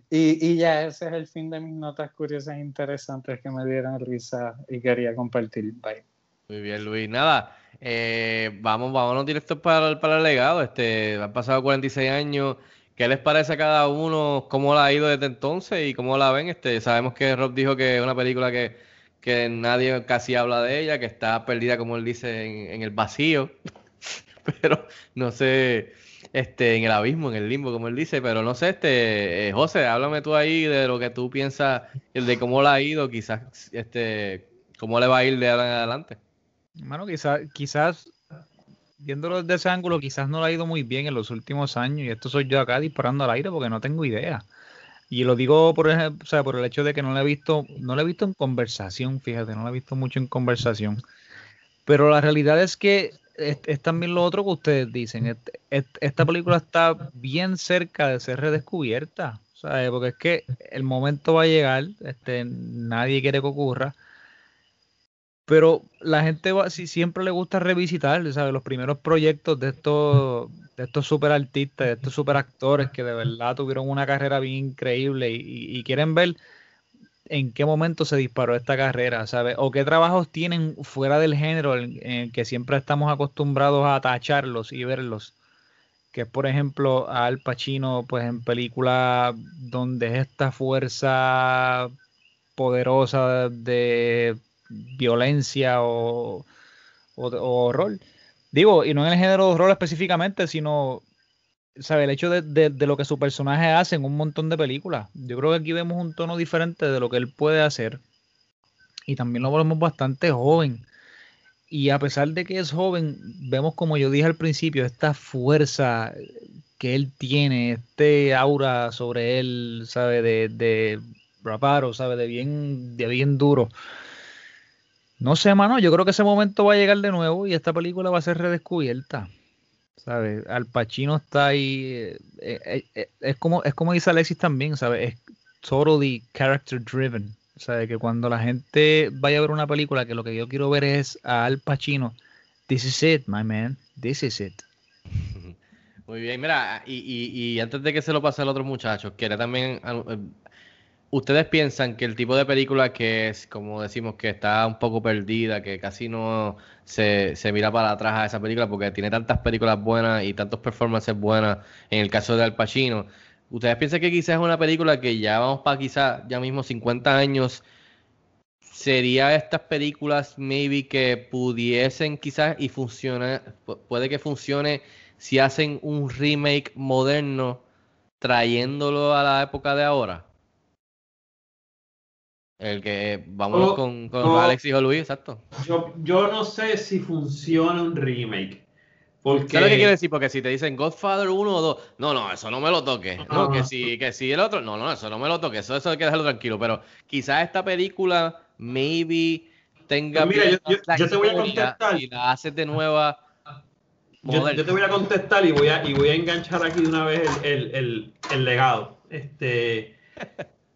Y, y ya ese es el fin de mis notas curiosas e interesantes que me dieron risa y quería compartir. Bye. Muy bien, Luis. Nada, eh, vamos, vámonos directos para, el- para el legado. Este, han pasado 46 años. ¿Qué les parece a cada uno? ¿Cómo la ha ido desde entonces y cómo la ven? Este, sabemos que Rob dijo que es una película que, que nadie casi habla de ella, que está perdida, como él dice, en, en el vacío. Pero no sé, este, en el abismo, en el limbo, como él dice. Pero no sé, este, eh, José, háblame tú ahí de lo que tú piensas, de cómo la ha ido, quizás, este, cómo le va a ir de ahora en adelante. Mano, quizás, quizás viéndolo desde ese ángulo, quizás no lo ha ido muy bien en los últimos años y esto soy yo acá disparando al aire porque no tengo idea. Y lo digo por, ejemplo, o sea, por el hecho de que no lo he visto, no lo he visto en conversación, fíjate, no lo he visto mucho en conversación. Pero la realidad es que es, también lo otro que ustedes dicen. Est- est- esta película está bien cerca de ser redescubierta. Porque es que el momento va a llegar, este, nadie quiere que ocurra. Pero la gente va, si siempre le gusta revisitar, ¿sabes? Los primeros proyectos de estos, de estos super artistas, de estos super actores que de verdad tuvieron una carrera bien increíble y, quieren ver en qué momento se disparó esta carrera, ¿sabes? O qué trabajos tienen fuera del género en, que siempre estamos acostumbrados a tacharlos y verlos. Que es, por ejemplo, a Al Pacino, pues en películas donde es esta fuerza poderosa de violencia o, o, horror. Digo, y no en el género de horror específicamente, sino ¿sabe? El hecho de, de- de lo que su personaje hace en un montón de películas. Yo creo que aquí vemos un tono diferente de lo que él puede hacer. Y también lo vemos bastante joven. Y a pesar de que es joven, vemos como yo dije al principio, esta fuerza que él tiene, este aura sobre él, ¿sabe? De, de raparo, ¿sabe? De bien, de bien duro. No sé, mano, yo creo que ese momento va a llegar de nuevo y esta película va a ser redescubierta. ¿Sabes? Al Pacino está ahí. eh, eh, eh, es, como, es como dice Alexis también, ¿sabes? Es totally character driven. ¿Sabes? Que cuando la gente vaya a ver una película, que lo que yo quiero ver es a Al Pacino. This is it, my man. This is it. Muy bien, mira, y, antes de que se lo pase al otro muchacho, quería también. ¿Ustedes piensan que el tipo de película que es, como decimos, que está un poco perdida, que casi no se, se mira para atrás a esa película porque tiene tantas películas buenas y tantos performances buenas, en el caso de Al Pacino, ¿ustedes piensan que quizás es una película que ya vamos para quizás ya mismo 50 años? ¿Sería estas películas maybe que pudiesen quizás y funcione, pu- puede que funcione si hacen un remake moderno trayéndolo a la época de ahora? El que vámonos Oh, con, con. Alex y Luis, exacto. Yo, yo no sé si funciona un remake. Porque ¿Sabes lo que quiero decir? Porque si te dicen Godfather 1 o 2, no, no, eso no me lo toque. No, que Ajá. si, que si el otro, no, no, eso no me lo toque. Eso, eso hay que dejarlo tranquilo. Pero quizás esta película, maybe, tenga. Pues mira, yo- yo- yo te voy a contestar. Y la haces de nueva. Yo, te voy a contestar y voy a, y voy a enganchar aquí de una vez el, el- el- el legado. Este,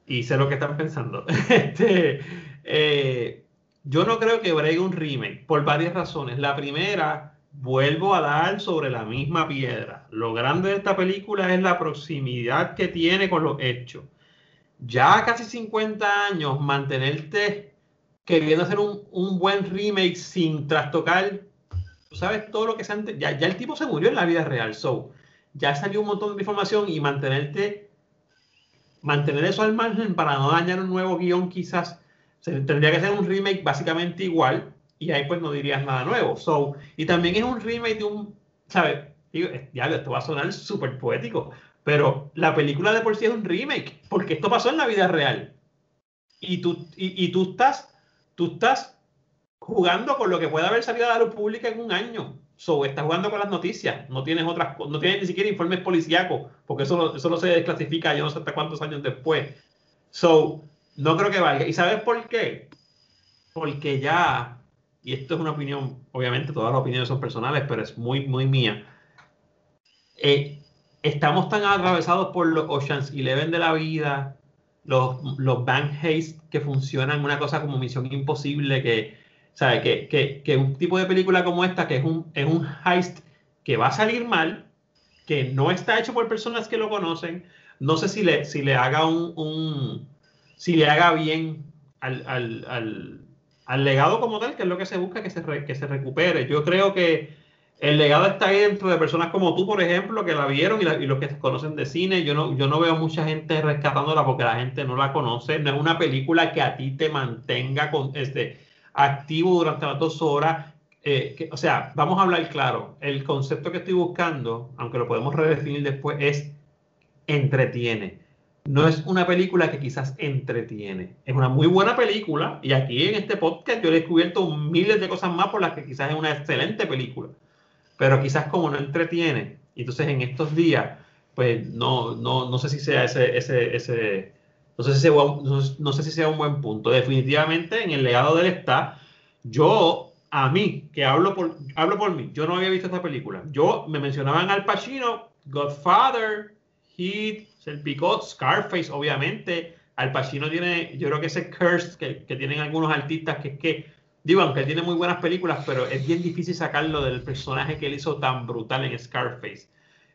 y sé lo que están pensando. Este, eh, yo no creo que bregue un remake por varias razones. La primera, vuelvo a dar sobre la misma piedra. Lo grande de esta película es la proximidad que tiene con los hechos. Ya casi 50 años, mantenerte queriendo hacer un, buen remake sin trastocar tú sabes todo lo que se ante- ya, ya el tipo se murió en la vida real, so ya salió un montón de información y mantenerte mantener eso al margen para no dañar un nuevo guion quizás tendría que ser un remake básicamente igual y ahí pues no dirías nada nuevo. So, y también es un remake de un, ¿sabes? Diablo, esto va a sonar súper poético, pero la película de por sí es un remake, porque esto pasó en la vida real. Y tú, y, tú estás, tú estás jugando con lo que puede haber salido a la pública en un año. So, estás jugando con las noticias, no tienes otras, no tienes ni siquiera informes policíacos, porque eso, eso no se desclasifica yo no sé hasta cuántos años después. So, no creo que valga. ¿Y sabes por qué? Porque ya, y esto es una opinión, obviamente todas las opiniones son personales, pero es muy, muy mía. Eh, estamos tan atravesados por los Oceans Eleven de la vida, los, los Bank Haste que funcionan, una cosa como Misión Imposible, que, ¿sabe? Que, que, que un tipo de película como esta, que es un, es un heist que va a salir mal, que no está hecho por personas que lo conocen, no sé si le, si le haga un, un- si le haga bien al, al, al, al legado como tal, que es lo que se busca que se, re- que se recupere. Yo creo que el legado está ahí dentro de personas como tú, por ejemplo, que la vieron y, la- y los que conocen de cine. Yo no, yo no veo mucha gente rescatándola porque la gente no la conoce. No es una película que a ti te mantenga con, este, activo durante las dos horas. Eh, o sea, vamos a hablar claro. El concepto que estoy buscando, aunque lo podemos redefinir después, es entretiene. No es una película que quizás entretiene. Es una muy buena película y aquí en este podcast yo he descubierto miles de cosas más por las que quizás es una excelente película. pero quizás como no entretiene, entonces en estos días, pues no, no, no sé si sea ese, ese, ese no sé, si sea, no, sé si sea un buen punto. Definitivamente en el legado de él está. Yo, a mí, que hablo por, hablo por mí, yo no había visto esta película. Yo me mencionaban Al Pacino, Godfather, Heat, El Picot, Scarface, obviamente. Al Pacino tiene, yo creo que ese curse que, que tienen algunos artistas, que es que, digo, aunque tiene muy buenas películas, pero es bien difícil sacarlo del personaje que él hizo tan brutal en Scarface.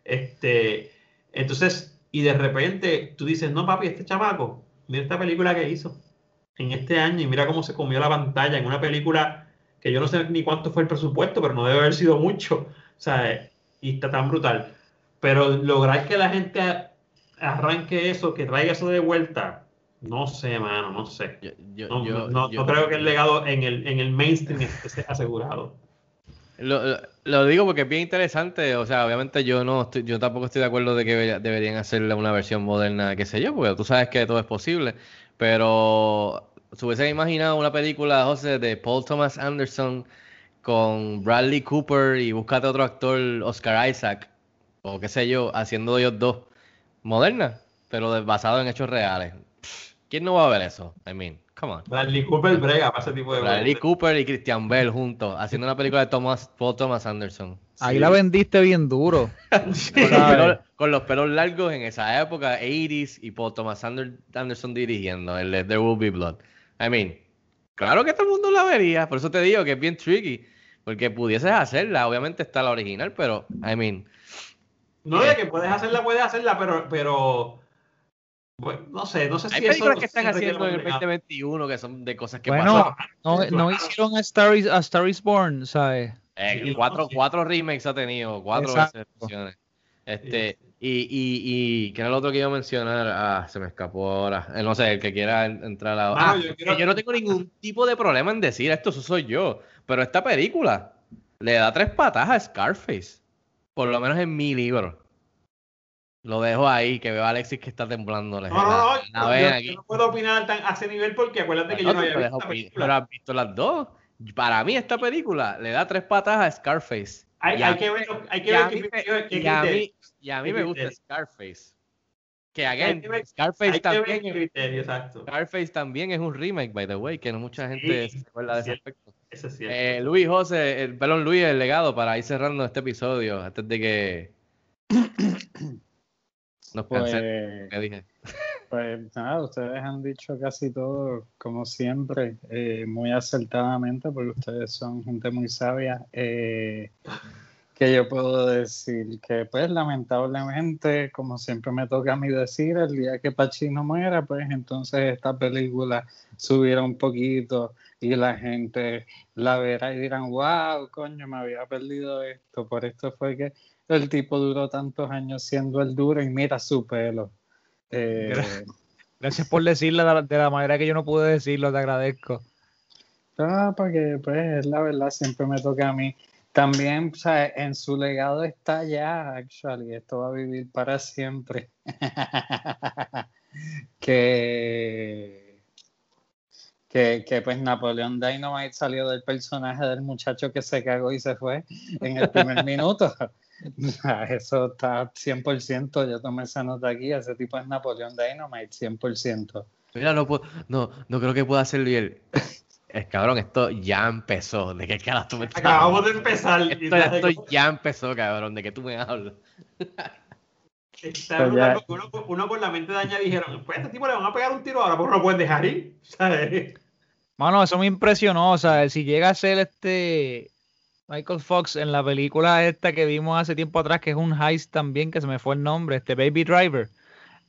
Este, entonces, y de repente tú dices, no papi, este chamaco, mira esta película que hizo en este año y mira cómo se comió la pantalla en una película que yo no sé ni cuánto fue el presupuesto, pero no debe haber sido mucho, o sea, y está tan brutal. Pero lograr que la gente arranque eso, que traiga eso de vuelta, no sé, mano, no sé. no, creo que el legado en el, en el mainstream esté asegurado. Lo, digo porque es bien interesante. O sea, obviamente yo no estoy, yo tampoco estoy de acuerdo de que deberían hacerle una versión moderna, qué sé yo, porque tú sabes que todo es posible. Pero se hubiese imaginado una película, José, de Paul Thomas Anderson con Bradley Cooper y búscate otro actor, Oscar Isaac, o qué sé yo, haciendo ellos dos. Moderna, pero basado en hechos reales. ¿Quién no va a ver eso? I mean. Bradley Cooper brega para ese tipo de Bradley Cooper y Christian Bell juntos, haciendo una película de Thomas, Paul Thomas Anderson. Ahí la vendiste bien duro. con, los pelos, largos en esa época, 80s, y Paul Thomas Anderson dirigiendo, el de There Will Be Blood. I mean, claro que todo el mundo la vería, por eso te digo que es bien tricky, porque pudieses hacerla, obviamente está la original, pero, I mean... No, de que puedes hacerla, puedes hacerla, pero, pero no sé, no sé si Hay películas que están haciendo en el 2021 que son de cosas que bueno, No, no hicieron a Star, is, a Star is Born, ¿sabes? Eh, cuatro, cuatro remakes ha tenido, cuatro versiones. Este, y, y, y, ¿qué era lo otro que iba a mencionar? Ah, se me escapó ahora. Eh, no sé, el que quiera entrar a. Ah, yo, yo, no tengo ningún tipo de problema en decir esto, eso soy yo. Pero esta película le da tres patas a Scarface. Por lo menos en mi libro. Lo dejo ahí, que veo a Alexis que está temblando. No, no, no, yo, no puedo opinar tan, a ese nivel porque acuérdate que yo no había visto esta película. Pero has visto las dos. Para mí esta película le da tres patas a Scarface. Hay, hay que ver, hay que ver que, y, a mí, y a mí me gusta Scarface. Que again, Scarface también. Scarface también es un remake, by the way, que no mucha gente se acuerda de ese aspecto. Eso es cierto. Eh, Luis José, el, perdón, Luis, el legado para ir cerrando este episodio antes de que no pues, dije. Pues nada, ustedes han dicho casi todo, como siempre, eh, muy acertadamente, porque ustedes son gente muy sabia. Eh, que yo puedo decir que, pues, lamentablemente, como siempre me toca a mí decir, el día que Pachino muera, pues entonces esta película subiera un poquito y la gente la verá y dirán, wow, coño, me había perdido esto. Por esto fue que el tipo duró tantos años siendo el duro y mira su pelo. Eh, Gracias por decirlo de la, manera que yo no pude decirlo, te agradezco. Ah, porque pues la verdad siempre me toca a mí. También, o sea, en su legado está ya, actually, esto va a vivir para siempre. que, que, que, pues Napoleón Dynamite salió del personaje del muchacho que se cagó y se fue en el primer minuto. Eso está 100%, yo tomé esa nota aquí, ese tipo es Napoleón Dynamite, 100%. Mira, no, no, no creo que pueda ser bien. Es cabrón, esto ya empezó. ¿De qué cara tú me estás Acabamos de empezar. Esto, ya empezó, cabrón. ¿De qué tú me hablas? Está uno, uno, por la mente daña dijeron, pues a este tipo le van a pegar un tiro ahora, porque no lo pueden dejar ir. ¿sabes? Mano, eso me impresionó. O sea, si llega a ser este Michael Fox en la película esta que vimos hace tiempo atrás, que es un heist también, que se me fue el nombre, este Baby Driver.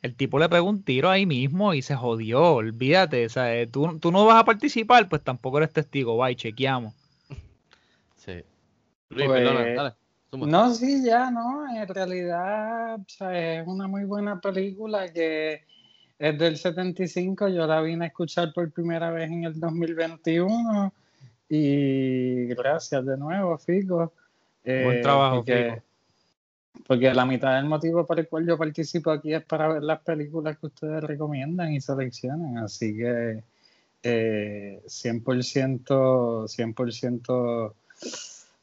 El tipo le pegó un tiro ahí mismo y se jodió, olvídate. O sea, eh, tú, tú no vas a participar, pues tampoco eres testigo. Bye, chequeamos. Sí. Pues, no, sí, ya, no. En realidad, o sea, es una muy buena película que es del 75. Yo la vine a escuchar por primera vez en el 2021 y gracias de nuevo, Fico. Buen eh, trabajo, porque, Porque la mitad del motivo por el cual yo participo aquí es para ver las películas que ustedes recomiendan y seleccionan. Así que eh, 100%, 100%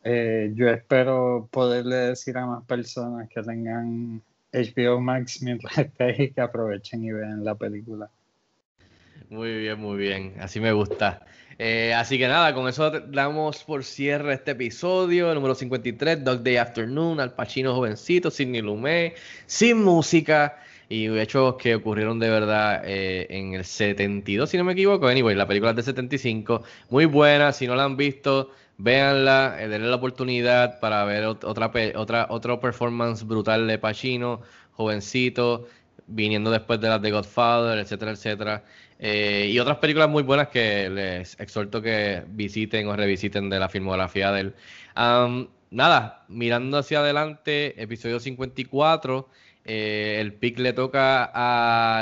Eh, yo espero poderle decir a más personas que tengan HBO Max mientras esté ahí que aprovechen y vean la película. Muy bien, muy bien. Así me gusta. Eh, así que nada, con eso damos por cierre este episodio, número 53, Dog Day Afternoon, Al Pacino jovencito, Sidney Lumet, sin música y hechos que ocurrieron de verdad eh, en el 72, si no me equivoco. Anyway, la película es de 75, muy buena, si no la han visto, véanla, eh, denle la oportunidad para ver otra, otra, performance brutal de Pacino, jovencito, viniendo después de las de Godfather, etcétera, etcétera. Eh, y otras películas muy buenas que les exhorto que visiten o revisiten de la filmografía de él. nada, mirando hacia adelante, episodio 54, eh, el pick le toca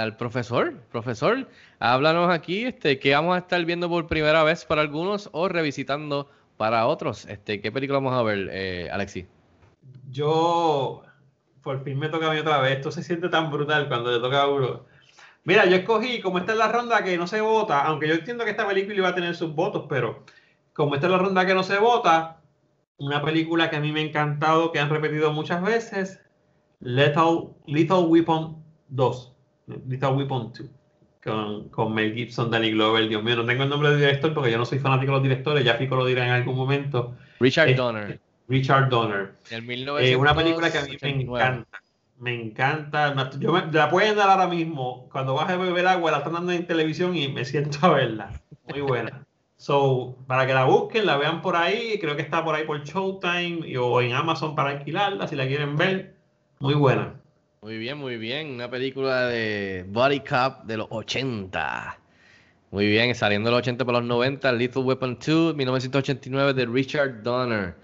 al profesor. Profesor, háblanos aquí, este, ¿qué vamos a estar viendo por primera vez para algunos o revisitando para otros? Este, ¿Qué película vamos a ver, eh, Alexi? Yo, por fin me toca a mí otra vez. Esto se siente tan brutal cuando le toca a uno. Mira, yo escogí, como esta es la ronda que no se vota, aunque yo entiendo que esta película iba a tener sus votos, pero como esta es la ronda que no se vota, una película que a mí me ha encantado, que han repetido muchas veces, Lethal, Lethal Weapon 2, Lethal Weapon 2, con, con, Mel Gibson, Danny Glover, Dios mío, no tengo el nombre del director porque yo no soy fanático de los directores, ya Fico lo dirá en algún momento. Richard Donner. Richard Donner. Eh, una película que a mí me encanta me encanta. Yo me, la pueden dar ahora mismo. Cuando vas a beber agua, la están dando en televisión y me siento a verla. Muy buena. So, para que la busquen, la vean por ahí. Creo que está por ahí por Showtime o en Amazon para alquilarla si la quieren ver. Muy buena. Muy bien, muy bien. Una película de Body Cup de los 80. Muy bien, saliendo de los 80 para los 90, Lethal Weapon 2, 1989 de Richard Donner.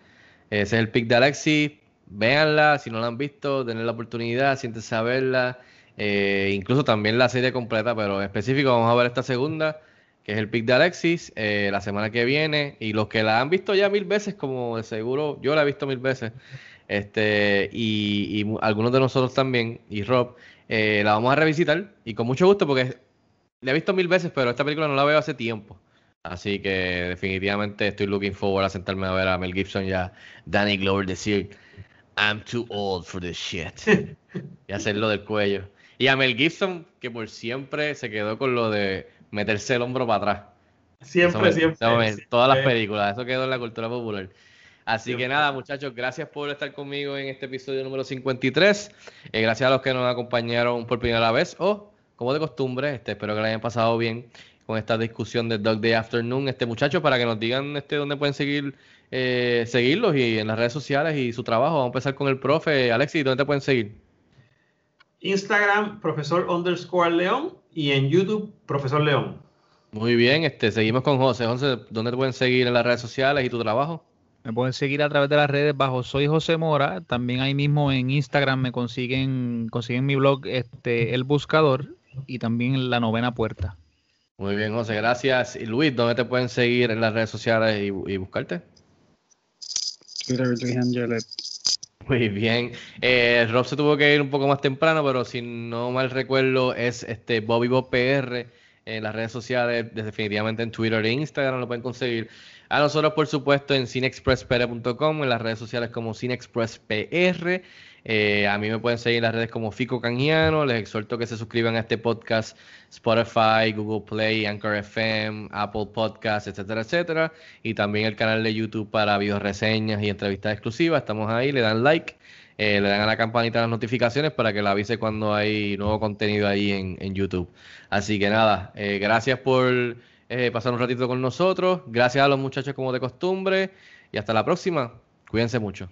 Ese es el pick de Alexis véanla, si no la han visto, denle la oportunidad, siéntense a verla. Eh, incluso también la serie completa, pero en específico vamos a ver esta segunda, que es el pick de Alexis, eh, la semana que viene. Y los que la han visto ya mil veces, como de seguro yo la he visto mil veces, este y, algunos de nosotros también, y Rob, eh, la vamos a revisitar. Y con mucho gusto, porque la he visto mil veces, pero esta película no la veo hace tiempo. Así que definitivamente estoy looking forward a sentarme a ver a Mel Gibson y a Danny Glover decir I'm too old for this shit. y hacerlo del cuello. Y a Mel Gibson, que por siempre se quedó con lo de meterse el hombro para atrás. Siempre, siempre, Todas las películas, eso quedó en la cultura popular. Así que nada, muchachos, gracias por estar conmigo en este episodio número 53. Eh, gracias a los que nos acompañaron por primera vez o, como de costumbre, este, espero que lo hayan pasado bien con esta discusión de Dog Day Afternoon. Este muchacho, para que nos digan este dónde pueden seguir eh, seguirlos y en las redes sociales y su trabajo. Vamos a empezar con el profe. Alexis, ¿dónde te pueden seguir? Instagram, profesor underscore León y en YouTube, profesor León. Muy bien, este, seguimos con José. José, ¿dónde te pueden seguir en las redes sociales y tu trabajo? Me pueden seguir a través de las redes bajo Soy José Mora. También ahí mismo en Instagram me consiguen, consiguen mi blog este, El Buscador y también La Novena Puerta. Muy bien, José, gracias. Y Luis, ¿dónde te pueden seguir en las redes sociales y, y buscarte? Muy bien. Eh, Rob se tuvo que ir un poco más temprano, pero si no mal recuerdo, es este Bobby Bob PR en las redes sociales, definitivamente en Twitter e Instagram lo pueden conseguir. A nosotros, por supuesto, en cinexpresspr.com, en las redes sociales como cinexpresspr. Eh, a mí me pueden seguir en las redes como Fico Canjiano. Les exhorto que se suscriban a este podcast Spotify, Google Play, Anchor FM, Apple Podcasts, etcétera, etcétera. Y también el canal de YouTube para video reseñas y entrevistas exclusivas. Estamos ahí, le dan like, eh, le dan a la campanita las notificaciones para que la avise cuando hay nuevo contenido ahí en, YouTube. Así que nada, eh, gracias por pasar un ratito con nosotros. Gracias a los muchachos como de costumbre. Y hasta la próxima. Cuídense mucho.